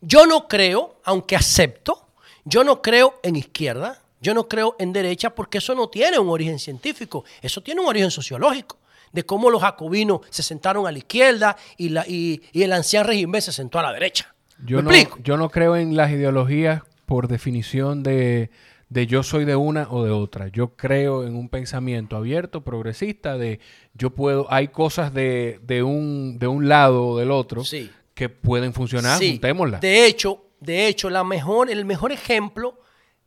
Yo no creo, aunque acepto, yo no creo en izquierda, yo no creo en derecha porque eso no tiene un origen científico, eso tiene un origen sociológico, de cómo los jacobinos se sentaron a la izquierda y, la, y, y el anciano régimen se sentó a la derecha.
Yo
¿Me
no,
explico?
yo no creo en las ideologías por definición de, de yo soy de una o de otra. Yo creo en un pensamiento abierto, progresista, de yo puedo, hay cosas de, de, un, de un lado o del otro
Sí.
que pueden funcionar,
Sí.
juntémoslas.
De hecho, de hecho, la mejor, el mejor ejemplo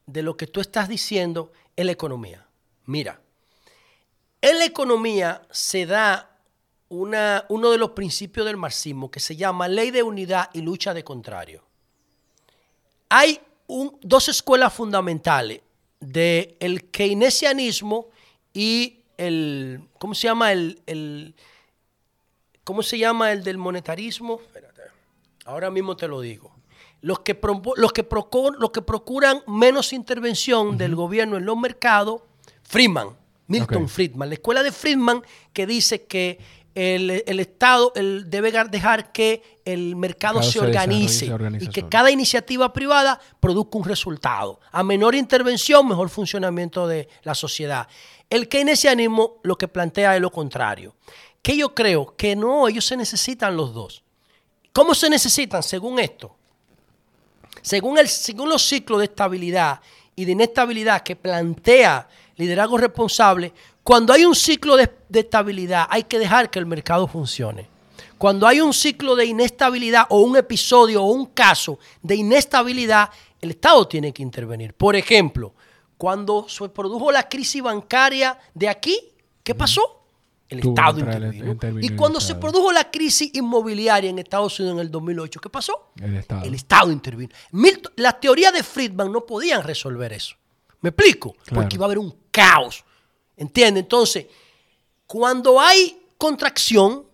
de lo que tú estás diciendo es la economía. Mira, en la economía se da una, uno de los principios del marxismo que se llama ley de unidad y lucha de contrario. Hay un- dos escuelas fundamentales del keynesianismo y el, ¿cómo se llama? El, el- ¿Cómo se llama el del monetarismo? Espérate. Ahora mismo te lo digo. Los que, propo- los que, procu- los que procuran menos intervención del gobierno en los mercados, Friedman, Milton
Ok.
Friedman, la escuela de Friedman que dice que el, el Estado el, debe dejar que el mercado
Mercado
se organice
se
y que cada iniciativa privada produzca un resultado. A menor intervención, mejor funcionamiento de la sociedad. El keynesianismo lo que plantea es lo contrario. Que yo creo que no, ellos se necesitan los dos. ¿Cómo se necesitan? Según esto. Según, el, según los ciclos de estabilidad y de inestabilidad que plantea liderazgo responsable, cuando hay un ciclo de, de estabilidad hay que dejar que el mercado funcione. Cuando hay un ciclo de inestabilidad o un episodio o un caso de inestabilidad, el Estado tiene que intervenir. Por ejemplo, cuando se produjo la crisis bancaria de aquí, ¿qué pasó? El
Tuvo
Estado
el-
intervino. Y cuando se produjo la crisis inmobiliaria en Estados Unidos en el 2008, ¿qué pasó?
El Estado.
El Estado intervino. Milton- las teorías de Friedman no podían resolver eso. ¿Me explico?
Claro.
Porque iba a haber un caos. ¿Entiendes? Entonces, cuando hay contracción,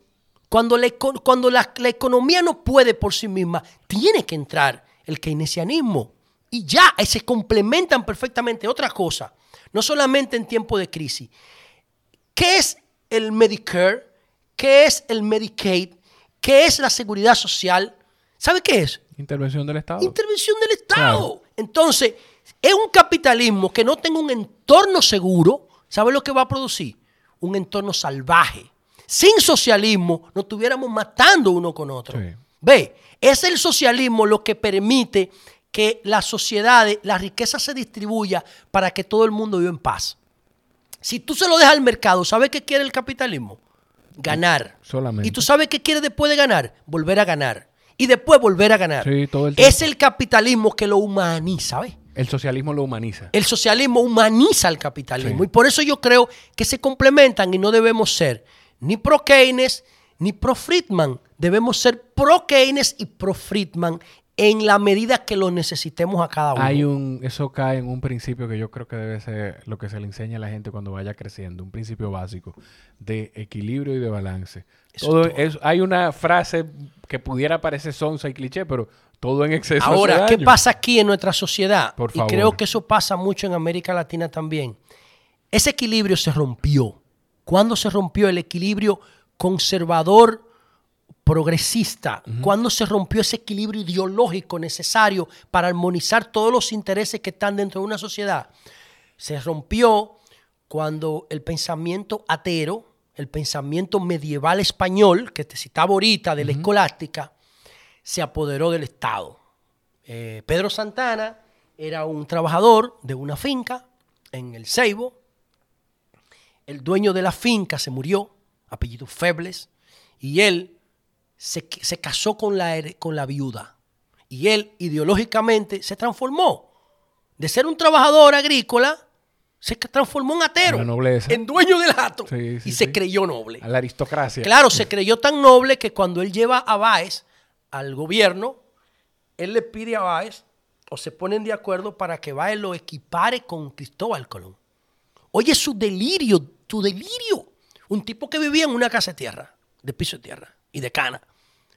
cuando, la, cuando la, la economía no puede por sí misma, tiene que entrar el keynesianismo. Y ya, ahí se complementan perfectamente. Otra cosa, no solamente en tiempo de crisis. ¿Qué es el Medicare? ¿Qué es el Medicaid? ¿Qué es la seguridad social? ¿Sabe qué es?
Intervención del Estado.
Intervención del Estado.
Claro.
Entonces, es un capitalismo que no tenga un entorno seguro. ¿Sabe lo que va a producir? Un entorno salvaje. Sin socialismo, nos estuviéramos matando uno con otro.
Sí.
Ve, es el socialismo lo que permite que las sociedades, la riqueza se distribuya para que todo el mundo viva en paz. Si tú se lo dejas al mercado, ¿sabes qué quiere el capitalismo? Ganar.
Solamente.
¿Y tú sabes qué quiere después de ganar? Volver a ganar. Y después volver a ganar.
Sí, todo el tiempo.
es el capitalismo que lo humaniza, ¿ves?
El socialismo lo humaniza.
El socialismo humaniza al capitalismo.
Sí.
Y por eso yo creo que se complementan y no debemos ser ni pro Keynes ni pro Friedman. Debemos ser pro Keynes y pro Friedman en la medida que lo necesitemos a cada uno.
Hay un, eso cae en un principio que yo creo que debe ser lo que se le enseña a la gente cuando vaya creciendo, un principio básico de equilibrio y de balance.
Eso
Todo
es todo.
es- hay una frase que pudiera parecer sonsa y cliché, pero todo en exceso hace
Ahora, ¿qué pasa aquí en nuestra sociedad?
Por
y
favor.
creo que eso pasa mucho en América Latina también. Ese equilibrio se rompió. ¿Cuándo se rompió el equilibrio conservador progresista? ¿Cuándo se rompió ese equilibrio ideológico necesario para armonizar todos los intereses que están dentro de una sociedad? Se rompió cuando el pensamiento atero, el pensamiento medieval español, que te citaba ahorita de la escolástica, se apoderó del Estado. Eh, Pedro Santana era un trabajador de una finca en el Ceibo. El dueño de la finca se murió, apellido Febles, y él se, se casó con la, con la viuda. Y él ideológicamente se transformó. De ser un trabajador agrícola, se transformó en atero,
La nobleza.
en dueño del hato,
Sí, sí,
y se
sí.
creyó noble.
A la aristocracia.
Claro, se creyó tan noble que cuando él lleva a Báez al gobierno, él le pide a Báez, o se ponen de acuerdo para que Báez lo equipare con Cristóbal Colón. Oye, su delirio, tu delirio. Un tipo que vivía en una casa de tierra, de piso de tierra y de cana,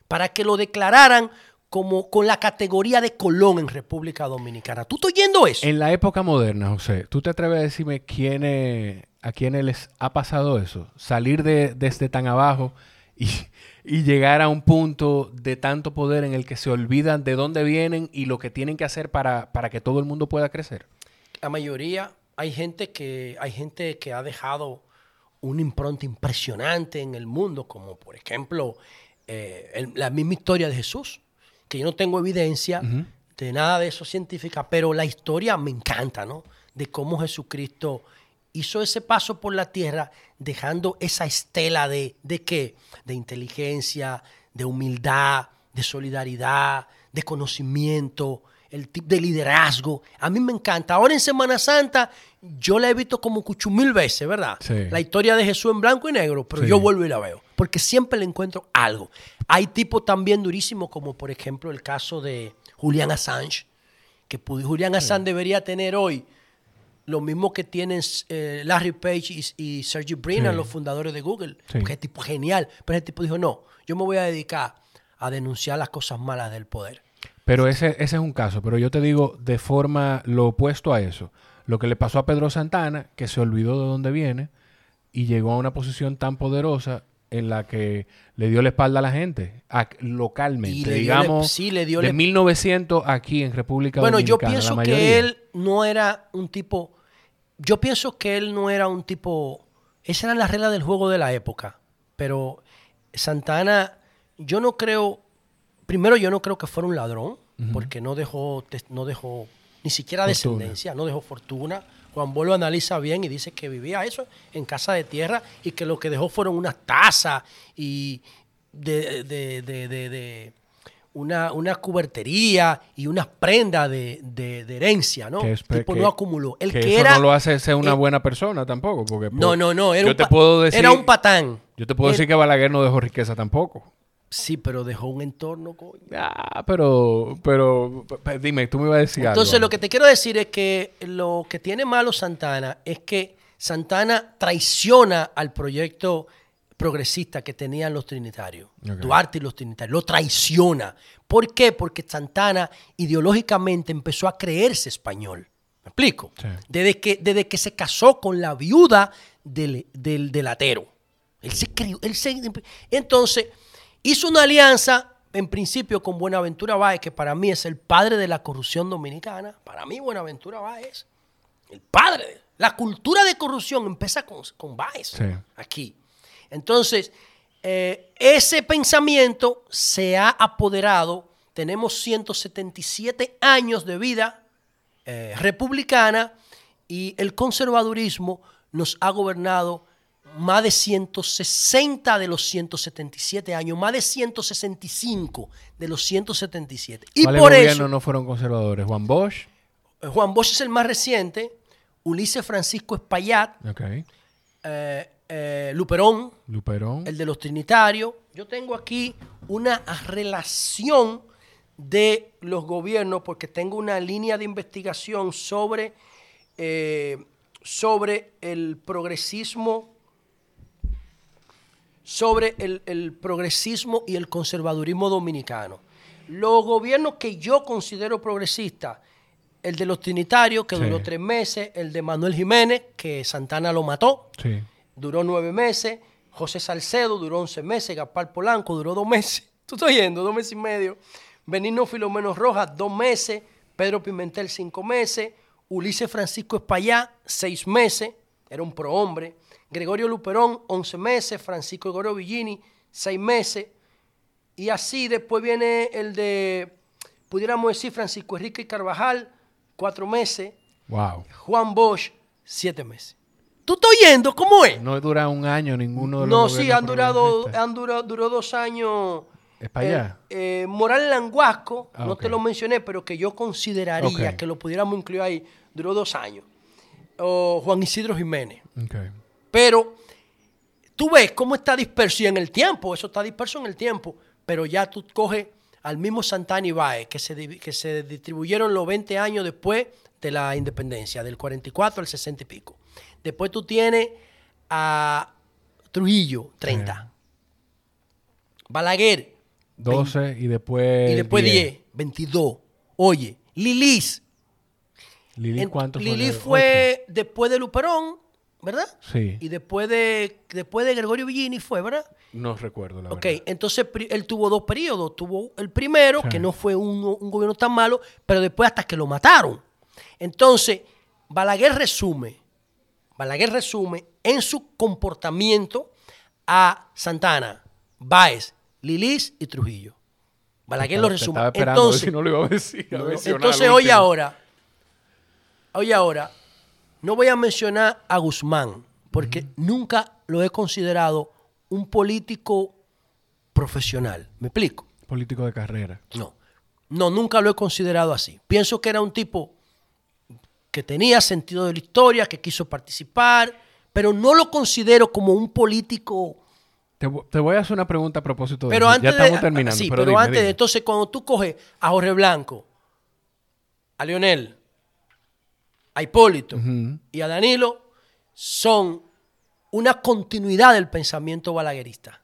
para que lo declararan como con la categoría de Colón en República Dominicana. ¿Tú estás oyendo eso?
En la época moderna, José, ¿tú te atreves a decirme quiénes, a quiénes les ha pasado eso? Salir de, desde tan abajo y, y llegar a un punto de tanto poder en el que se olvidan de dónde vienen y lo que tienen que hacer para, para que todo el mundo pueda crecer.
la mayoría hay gente que hay gente que ha dejado una impronta impresionante en el mundo, como por ejemplo eh, el- la misma historia de Jesús, que yo no tengo evidencia de nada de eso científica, pero la historia me encanta, ¿no? De cómo Jesucristo hizo ese paso por la tierra dejando esa estela de, ¿de qué? De inteligencia, de humildad, de solidaridad, de conocimiento, el tipo de liderazgo. A mí me encanta. Ahora en Semana Santa yo la he visto como cuchu mil veces, ¿verdad?
Sí.
La historia de Jesús en blanco y negro, pero
Sí.
yo vuelvo y la veo, porque siempre le encuentro algo. Hay tipos también durísimos como por ejemplo el caso de Julian Assange, que Julian Assange debería tener hoy lo mismo que tienen eh, Larry Page y, y Sergey Brin,
Sí.
los fundadores de Google.
Sí.
Es tipo genial. Pero ese tipo dijo, no, yo me voy a dedicar a denunciar las cosas malas del poder.
Pero ese, ese es un caso, pero yo te digo de forma lo opuesto a eso. Lo que le pasó a Pedro Santana, que se olvidó de dónde viene y llegó a una posición tan poderosa en la que le dio la espalda a la gente, a- localmente,
Y le dio le-
digamos,
sí, le dio
de
le-
1900 aquí en República
Bueno, yo
Dominicana.
pienso que él no era un tipo. Yo pienso que él no era un tipo. Esa era la regla del juego de la época. Pero Santana, yo no creo. Primero, yo no creo que fuera un ladrón, porque no dejó, no dejó ni siquiera
Fortuna.
descendencia, no dejó fortuna. Juan Bosch lo analiza bien y dice que vivía eso en casa de tierra y que lo que dejó fueron unas tazas y de- de- de- de una, una cubertería y unas prendas de, de- de herencia, ¿no?
Que es-
tipo
que-
no acumuló. El
que
que,
eso
era.
no lo hace ser una buena persona tampoco, porque
no,
pues,
no, no. Era
yo
un
te puedo decir,
Era un patán.
yo te puedo
Él-
decir que Balaguer no dejó riqueza tampoco.
Sí, pero dejó un entorno, coño.
Ah, pero, pero, p- dime, tú me ibas a decir algo.
Entonces, lo que te quiero decir es que lo que tiene malo Santana es que Santana traiciona al proyecto progresista que tenían los trinitarios. Duarte y los trinitarios. Lo traiciona. ¿Por qué? Porque Santana ideológicamente empezó a creerse español. ¿Me explico?
Sí.
Desde, que, desde que se casó con la viuda del, del delatero. Él se crió. Él se, entonces, hizo una alianza en principio con Buenaventura Báez, que para mí es el padre de la corrupción dominicana. Para mí, Buenaventura Báez, el padre. La cultura de corrupción empieza con, con Báez
Sí.
aquí. Entonces, eh, ese pensamiento se ha apoderado. Tenemos 177 años de vida eh, republicana y el conservadurismo nos ha gobernado más de 160 de los 177 años, más de 165 de los 177. Y
¿Cuáles
por eso,
no fueron conservadores? Juan Bosch.
Juan Bosch es el más reciente, Ulises Francisco Espaillat,
Ok.
eh, eh, Luperón,
Luperón.
el de los trinitarios. Yo tengo aquí una relación de los gobiernos porque tengo una línea de investigación sobre, eh, sobre el progresismo, sobre el, el progresismo y el conservadurismo dominicano. Los gobiernos que yo considero progresistas, el de los trinitarios, que
Sí.
duró tres meses, el de Manuel Jiménez, que Santana lo mató,
Sí.
Duró nueve meses. José Salcedo duró once meses. Gaspar Polanco duró dos meses. ¿Tú estás oyendo? Dos meses y medio. Benigno Filomeno Rojas, dos meses. Pedro Pimentel, cinco meses. Ulises Francisco Espaillá, seis meses. Era un prohombre. Gregorio Luperón, once meses. Francisco Gregorio Villini, seis meses. Y así después viene el de, pudiéramos decir, Francisco Enrique Carvajal, cuatro meses.
Wow.
Juan Bosch, siete meses. ¿Tú estás oyendo cómo es?
No dura un año ninguno de los
No, sí, han durado, han durado, duró dos años.
Es para allá.
Eh, eh, Moral Languasco,
Ah,
no te lo mencioné, pero que yo consideraría que lo pudiéramos incluir ahí, duró dos años. O Juan Isidro Jiménez.
Ok.
Pero tú ves cómo está disperso y en el tiempo, eso está disperso en el tiempo, pero ya tú coges al mismo Santana y Báez, que se, que se distribuyeron los 20 años después de la independencia, del 44 al 60 y pico. Después tú tienes a Trujillo, 30. Balaguer,
12 y después.
y después 10, 22. Oye, Lilis.
Lili,
En-
¿cuánto fue?
Lili
¿De
fue después de Luperón, ¿verdad?
Sí.
Y después de, después de Gregorio Villini fue, ¿verdad?
No recuerdo la
Ok,
verdad.
entonces pri- él tuvo dos periodos. Tuvo el primero,
Sí.
que no fue un, un gobierno tan malo, pero después hasta que lo mataron. Entonces, Balaguer resume, Balaguer resume en su comportamiento a Santana, Báez, Lilis y Trujillo. Balaguer lo resume.
Estaba a ver
Entonces,
si no lo iba a decir. a
no,
mencionar
entonces,
último.
ahora, oye ahora, no voy a mencionar a Guzmán, porque nunca lo he considerado un político profesional. ¿Me explico?
Político de carrera.
No, no, nunca lo he considerado así. Pienso que era un tipo que tenía sentido de la historia, que quiso participar, pero no lo considero como un político.
Te, te voy a hacer una pregunta a propósito de
Pero
eso.
antes
ya estamos
de,
terminando.
sí,
pero
pero,
dime,
antes de entonces cuando tú coges a Jorge Blanco, a Leonel, a Hipólito y a Danilo son una continuidad del pensamiento balaguerista.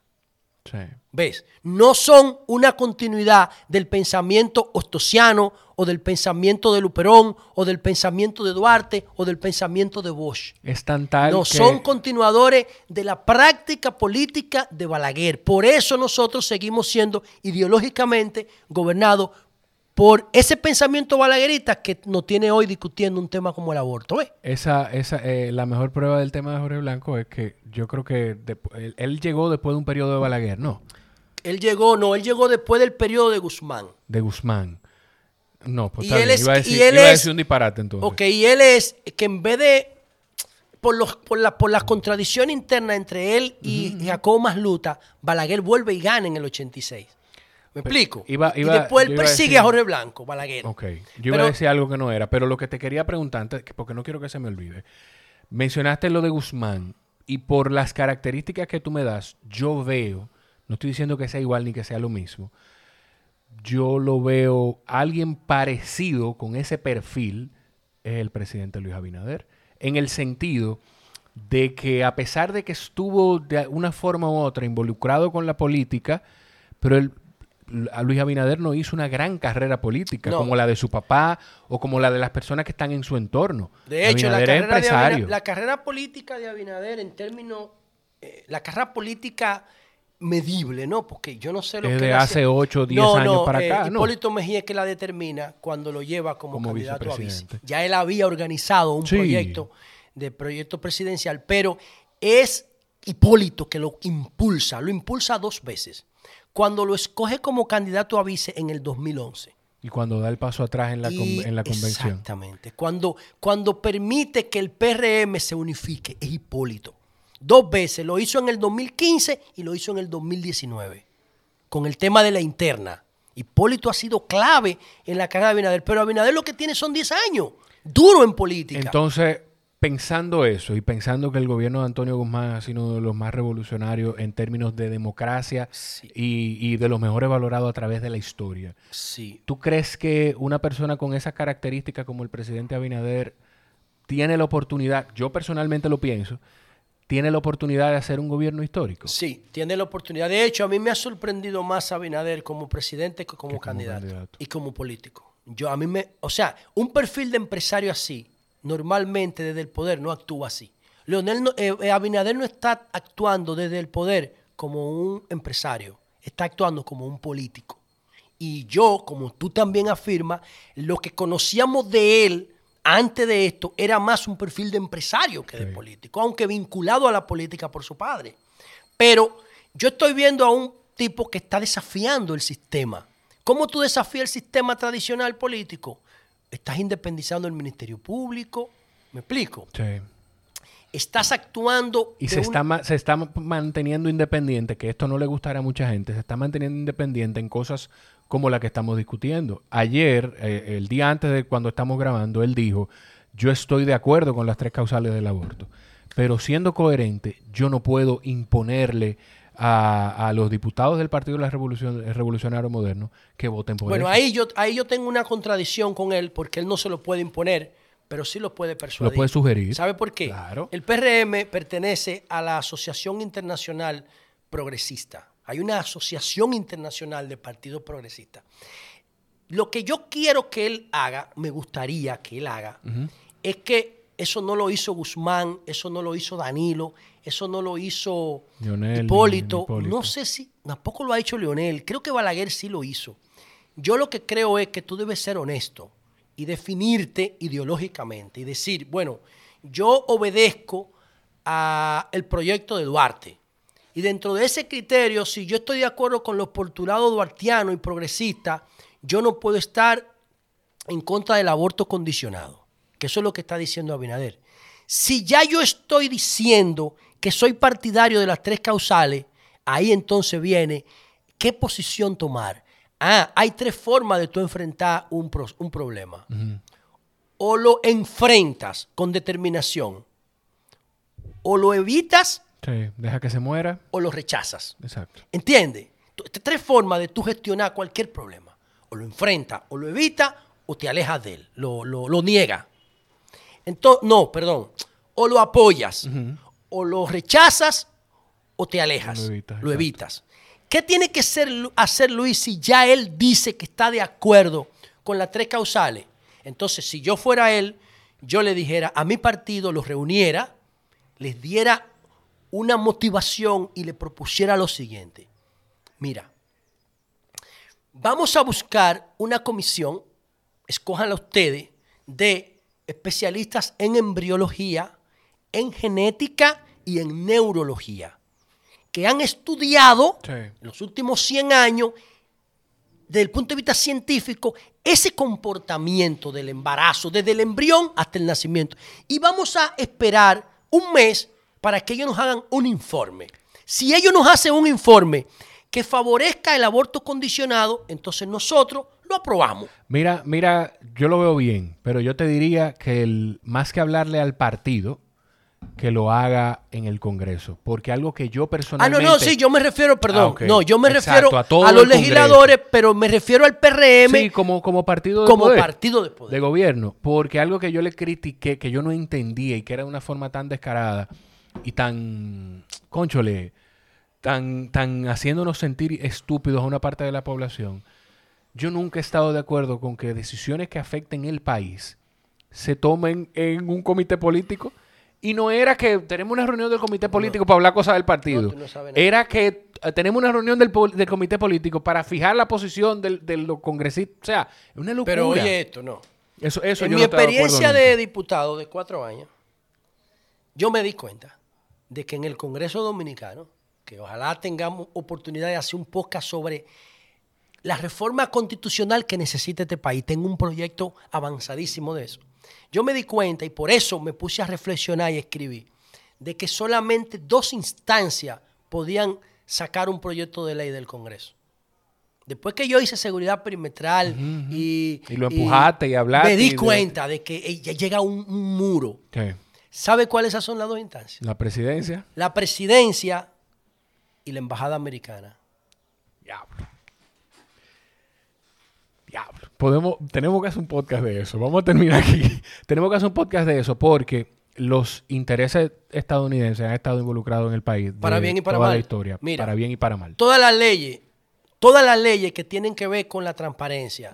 Sí.
¿Ves? No son una continuidad del pensamiento ostosiano o del pensamiento de Luperón o del pensamiento de Duarte o del pensamiento de Bosch.
Es tan tal
No,
que...
son continuadores de la práctica política de Balaguer. Por eso nosotros seguimos siendo ideológicamente gobernados por ese pensamiento balaguerista que nos tiene hoy discutiendo un tema como el aborto. ¿ves?
Esa, esa, eh, la mejor prueba del tema de Jorge Blanco es que yo creo que él, él llegó después de un periodo de Balaguer, ¿no?
Él llegó, no, él llegó después del periodo de Guzmán.
De Guzmán. No, pues
Y él es-
iba a decir,
y él
iba a
es-
decir un disparate entonces.
Ok, y él es que en vez de, por, los, por, la, por la contradicción interna entre él y Jacobo Masluta, Balaguer vuelve y gana en el 86. ¿Me explico?
iba-
y
iba-
después
yo
él
a
persigue
decir-
a Jorge Blanco, Balaguer.
Ok, yo iba a decir algo que no era, pero lo que te quería preguntar, antes, que- porque no quiero que se me olvide, mencionaste lo de Guzmán y por las características que tú me das, yo veo, no estoy diciendo que sea igual ni que sea lo mismo, yo lo veo alguien parecido con ese perfil es el presidente Luis Abinader, en el sentido de que a pesar de que estuvo de una forma u otra involucrado con la política, pero él, a Luis Abinader no hizo una gran carrera política
No.
como la de su papá o como la de las personas que están en su entorno.
De hecho, la
Abinader
carrera, la política de Abinader en términos, eh, la carrera política medible, ¿no? Porque yo no sé lo
Es
que
de
él
hace
hace-
8 o 10
No,
años
no,
para
eh,
acá, ¿no?
Hipólito Mejía es que la determina cuando lo lleva como,
Como
candidato a vice. Ya él había organizado un
Sí.
proyecto de proyecto presidencial, pero es Hipólito que lo impulsa, lo impulsa dos veces. Cuando lo escoge como candidato a vice en el 2011.
Y cuando da el paso atrás en la, con-
Y-
en la convención.
Exactamente. Cuando, cuando permite que el PRM se unifique, es Hipólito. Dos veces. Lo hizo en el 2015 y lo hizo en el 2019. Con el tema de la interna. Hipólito ha sido clave en la carrera de Abinader. Pero Abinader lo que tiene son 10 años. Duro en política.
Entonces, pensando eso y pensando que el gobierno de Antonio Guzmán ha sido uno de los más revolucionarios en términos de democracia
Sí.
y, y de los mejores valorados a través de la historia,
sí.
¿tú crees que una persona con esas características como el presidente Abinader tiene la oportunidad, yo personalmente lo pienso, tiene la oportunidad de hacer un gobierno histórico?
Sí, tiene la oportunidad. De hecho, a mí me ha sorprendido más Abinader como presidente que como,
Que como
candidato,
candidato.
y como político. Yo a mí me, o sea, un perfil de empresario así, normalmente desde el poder no actúa así. Leonel no- eh, eh, Abinader no está actuando desde el poder como un empresario, está actuando como un político. Y yo, como tú también afirmas, lo que conocíamos de él antes de esto era más un perfil de empresario que de
Sí.
político, aunque vinculado a la política por su padre. Pero yo estoy viendo a un tipo que está desafiando el sistema. ¿Cómo tú desafías el sistema tradicional político? Estás independizando el Ministerio Público, ¿me explico?
Sí.
Estás actuando...
Y se
un-
está, se está ma- manteniendo independiente, que esto no le gustará a mucha gente, se está manteniendo independiente en cosas como la que estamos discutiendo. Ayer, eh, el día antes de cuando estamos grabando, él dijo, yo estoy de acuerdo con las tres causales del aborto, pero siendo coherente, yo no puedo imponerle a, a los diputados del Partido de la Revolución, Revolucionario Moderno que voten por
Bueno,
eso.
ahí yo, ahí yo tengo una contradicción con él porque él no se lo puede imponer, pero sí lo puede persuadir.
Lo puede sugerir.
¿Sabe por qué?
Claro.
El PRM pertenece a la Asociación Internacional Progresista. Hay una asociación internacional de partidos progresistas. Lo que yo quiero que él haga, me gustaría que él haga, es que eso no lo hizo Guzmán, eso no lo hizo Danilo, eso no lo hizo
Leonel,
Hipólito. No sé si, tampoco lo ha hecho Leonel. Creo que Balaguer sí lo hizo. Yo lo que creo es que tú debes ser honesto y definirte ideológicamente y decir, bueno, yo obedezco al proyecto de Duarte. Y dentro de ese criterio, si yo estoy de acuerdo con los postulados duartianos y progresistas, yo no puedo estar en contra del aborto condicionado, que eso es lo que está diciendo Abinader. Si ya yo estoy diciendo que soy partidario de las tres causales, ahí entonces viene qué posición tomar. Ah, hay tres formas de tú enfrentar un, pro- un problema. O lo enfrentas con determinación, o lo evitas
Sí, deja que se muera.
o lo rechazas.
Exacto.
¿Entiendes? Tres formas de tú gestionar cualquier problema. O lo enfrentas, o lo evitas, o te alejas de él, lo, lo, lo niegas. Entonces, no, perdón. O lo apoyas, o lo rechazas, o te alejas.
Lo evitas,
Lo
exacto.
evitas. ¿Qué tiene que ser, hacer Luis si ya él dice que está de acuerdo con las tres causales? Entonces, si yo fuera él, yo le dijera a mi partido, los reuniera, les diera una motivación y le propusiera lo siguiente. Mira, vamos a buscar una comisión, escójanla ustedes, de especialistas en embriología, en genética y en neurología, que han estudiado
Sí.
en los últimos 100 años, desde el punto de vista científico, ese comportamiento del embarazo, desde el embrión hasta el nacimiento. Y vamos a esperar un mes para que ellos nos hagan un informe. Si ellos nos hacen un informe que favorezca el aborto condicionado, entonces nosotros lo aprobamos.
Mira, mira, yo lo veo bien, pero yo te diría que el, más que hablarle al partido, que lo haga en el Congreso. Porque algo que yo
Ah,
personalmente...
no, no, sí, yo me refiero, perdón.
Ah.
No, yo me
Exacto,
refiero
a
a, los
Congreso.
legisladores, pero me refiero al PRM
Sí, como, como partido de
como
poder.
partido de poder.
de gobierno, porque algo que yo le critiqué, que yo no entendía y que era de una forma tan descarada y tan, conchole, tan, tan haciéndonos sentir estúpidos a una parte de la población, yo nunca he estado de acuerdo con que decisiones que afecten el país se tomen en un comité político. Y no era que tenemos una reunión del comité político para hablar cosas del partido.
No, no
era que eh, tenemos una reunión del, comité político para fijar la posición del- de los congresistas. O sea, es una locura.
Pero oye esto, no.
Eso, eso
en
yo
mi experiencia
nunca.
de diputado de cuatro años, yo me di cuenta de que en el Congreso Dominicano, que ojalá tengamos oportunidad de hacer un podcast sobre la reforma constitucional que necesita este país. Tengo un proyecto avanzadísimo de eso. Yo me di cuenta y por eso me puse a reflexionar y escribir de que solamente dos instancias podían sacar un proyecto de ley del Congreso. Después que yo hice seguridad perimetral y...
Y lo empujaste y hablaste
Me di cuenta de que eh, ya llega un, un muro.
¿Qué?
¿Sabe cuáles son las dos instancias?
La presidencia.
La presidencia y la embajada americana.
Diablo. Diablo. Podemos, tenemos que hacer un podcast de eso. Vamos a terminar aquí. tenemos que hacer un podcast de eso porque los intereses estadounidenses han estado involucrados en el país. de
Para bien y para
toda
mal.
la historia.
Mira.
para bien y para mal.
Todas las leyes, todas las leyes que tienen que ver con la transparencia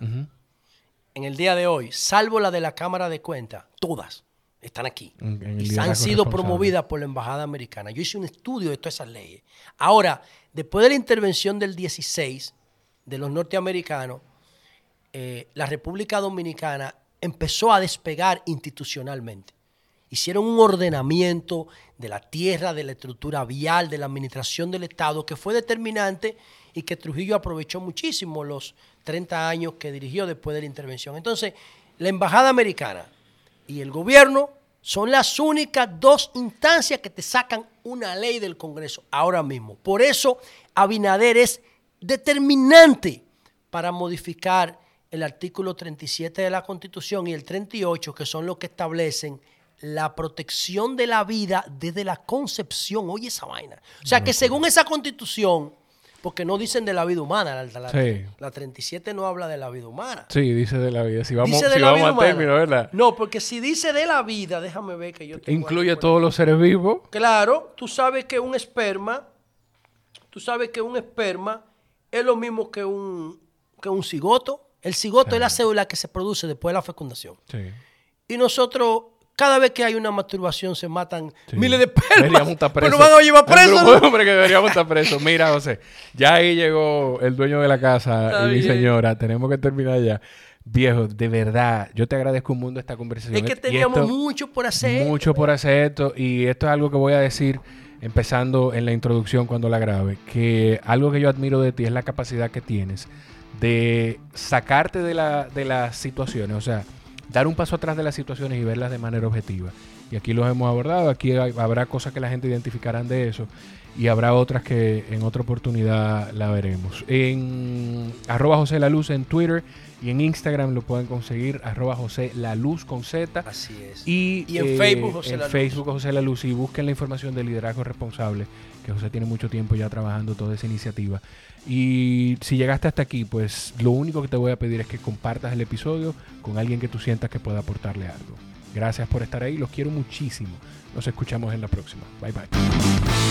en el día de hoy, salvo la de la Cámara de Cuentas, todas están aquí. Y han sido promovidas por la Embajada Americana. Yo hice un estudio de todas esas leyes. Ahora, después de la intervención del 16 de los norteamericanos, eh, la República Dominicana empezó a despegar institucionalmente. Hicieron un ordenamiento de la tierra, de la estructura vial, de la administración del Estado, que fue determinante y que Trujillo aprovechó muchísimo los 30 años que dirigió después de la intervención. Entonces, la Embajada Americana y el gobierno son las únicas dos instancias que te sacan una ley del Congreso ahora mismo. Por eso, Abinader es determinante para modificar el artículo 37 de la Constitución y el 38, que son los que establecen la protección de la vida desde la concepción. Oye esa vaina. O sea que según esa constitución, porque no dicen de la vida humana, la, la-
Sí.
la 37 no habla de la vida humana.
Sí, dice de la vida. Si vamos, si vamos a
humana.
término, ¿verdad?
No, porque si dice de la vida, déjame ver que yo
Incluye
por
todos los seres vivos.
Claro, tú sabes que un esperma, tú sabes que un esperma es lo mismo que un, que un cigoto. El cigoto es la célula que se produce después de la fecundación.
Sí.
Y nosotros, cada vez que hay una masturbación, se matan
Sí.
miles de.
Deberíamos estar
Pero van a llevar presos. ¿no?
hombres que deberíamos estar presos. Mira, José, ya ahí llegó el dueño de la casa
Está
y mi señora. Tenemos que terminar ya. Viejo, de verdad, yo te agradezco un mundo esta conversación.
Es que teníamos
esto-
mucho por hacer.
Mucho por hacer esto. Y esto es algo que voy a decir empezando en la introducción cuando la grabe. Que algo que yo admiro de ti es la capacidad que tienes de sacarte de, la, de las situaciones. O sea, dar un paso atrás de las situaciones y verlas de manera objetiva. Y aquí los hemos abordado. Aquí hay- habrá cosas que la gente identificarán de eso. Y habrá otras que en otra oportunidad la veremos. En arroba José La Luz en Twitter y en Instagram lo pueden conseguir arroba José La Luz con Z.
Así es.
Y,
Y en
eh,
Facebook, José
en
La Luz.
Facebook, José La Luz. Y busquen la información del liderazgo responsable, que José tiene mucho tiempo ya trabajando toda esa iniciativa. Y si llegaste hasta aquí, pues lo único que te voy a pedir es que compartas el episodio con alguien que tú sientas que pueda aportarle algo. Gracias por estar ahí, los quiero muchísimo. Nos escuchamos en la próxima. Bye bye.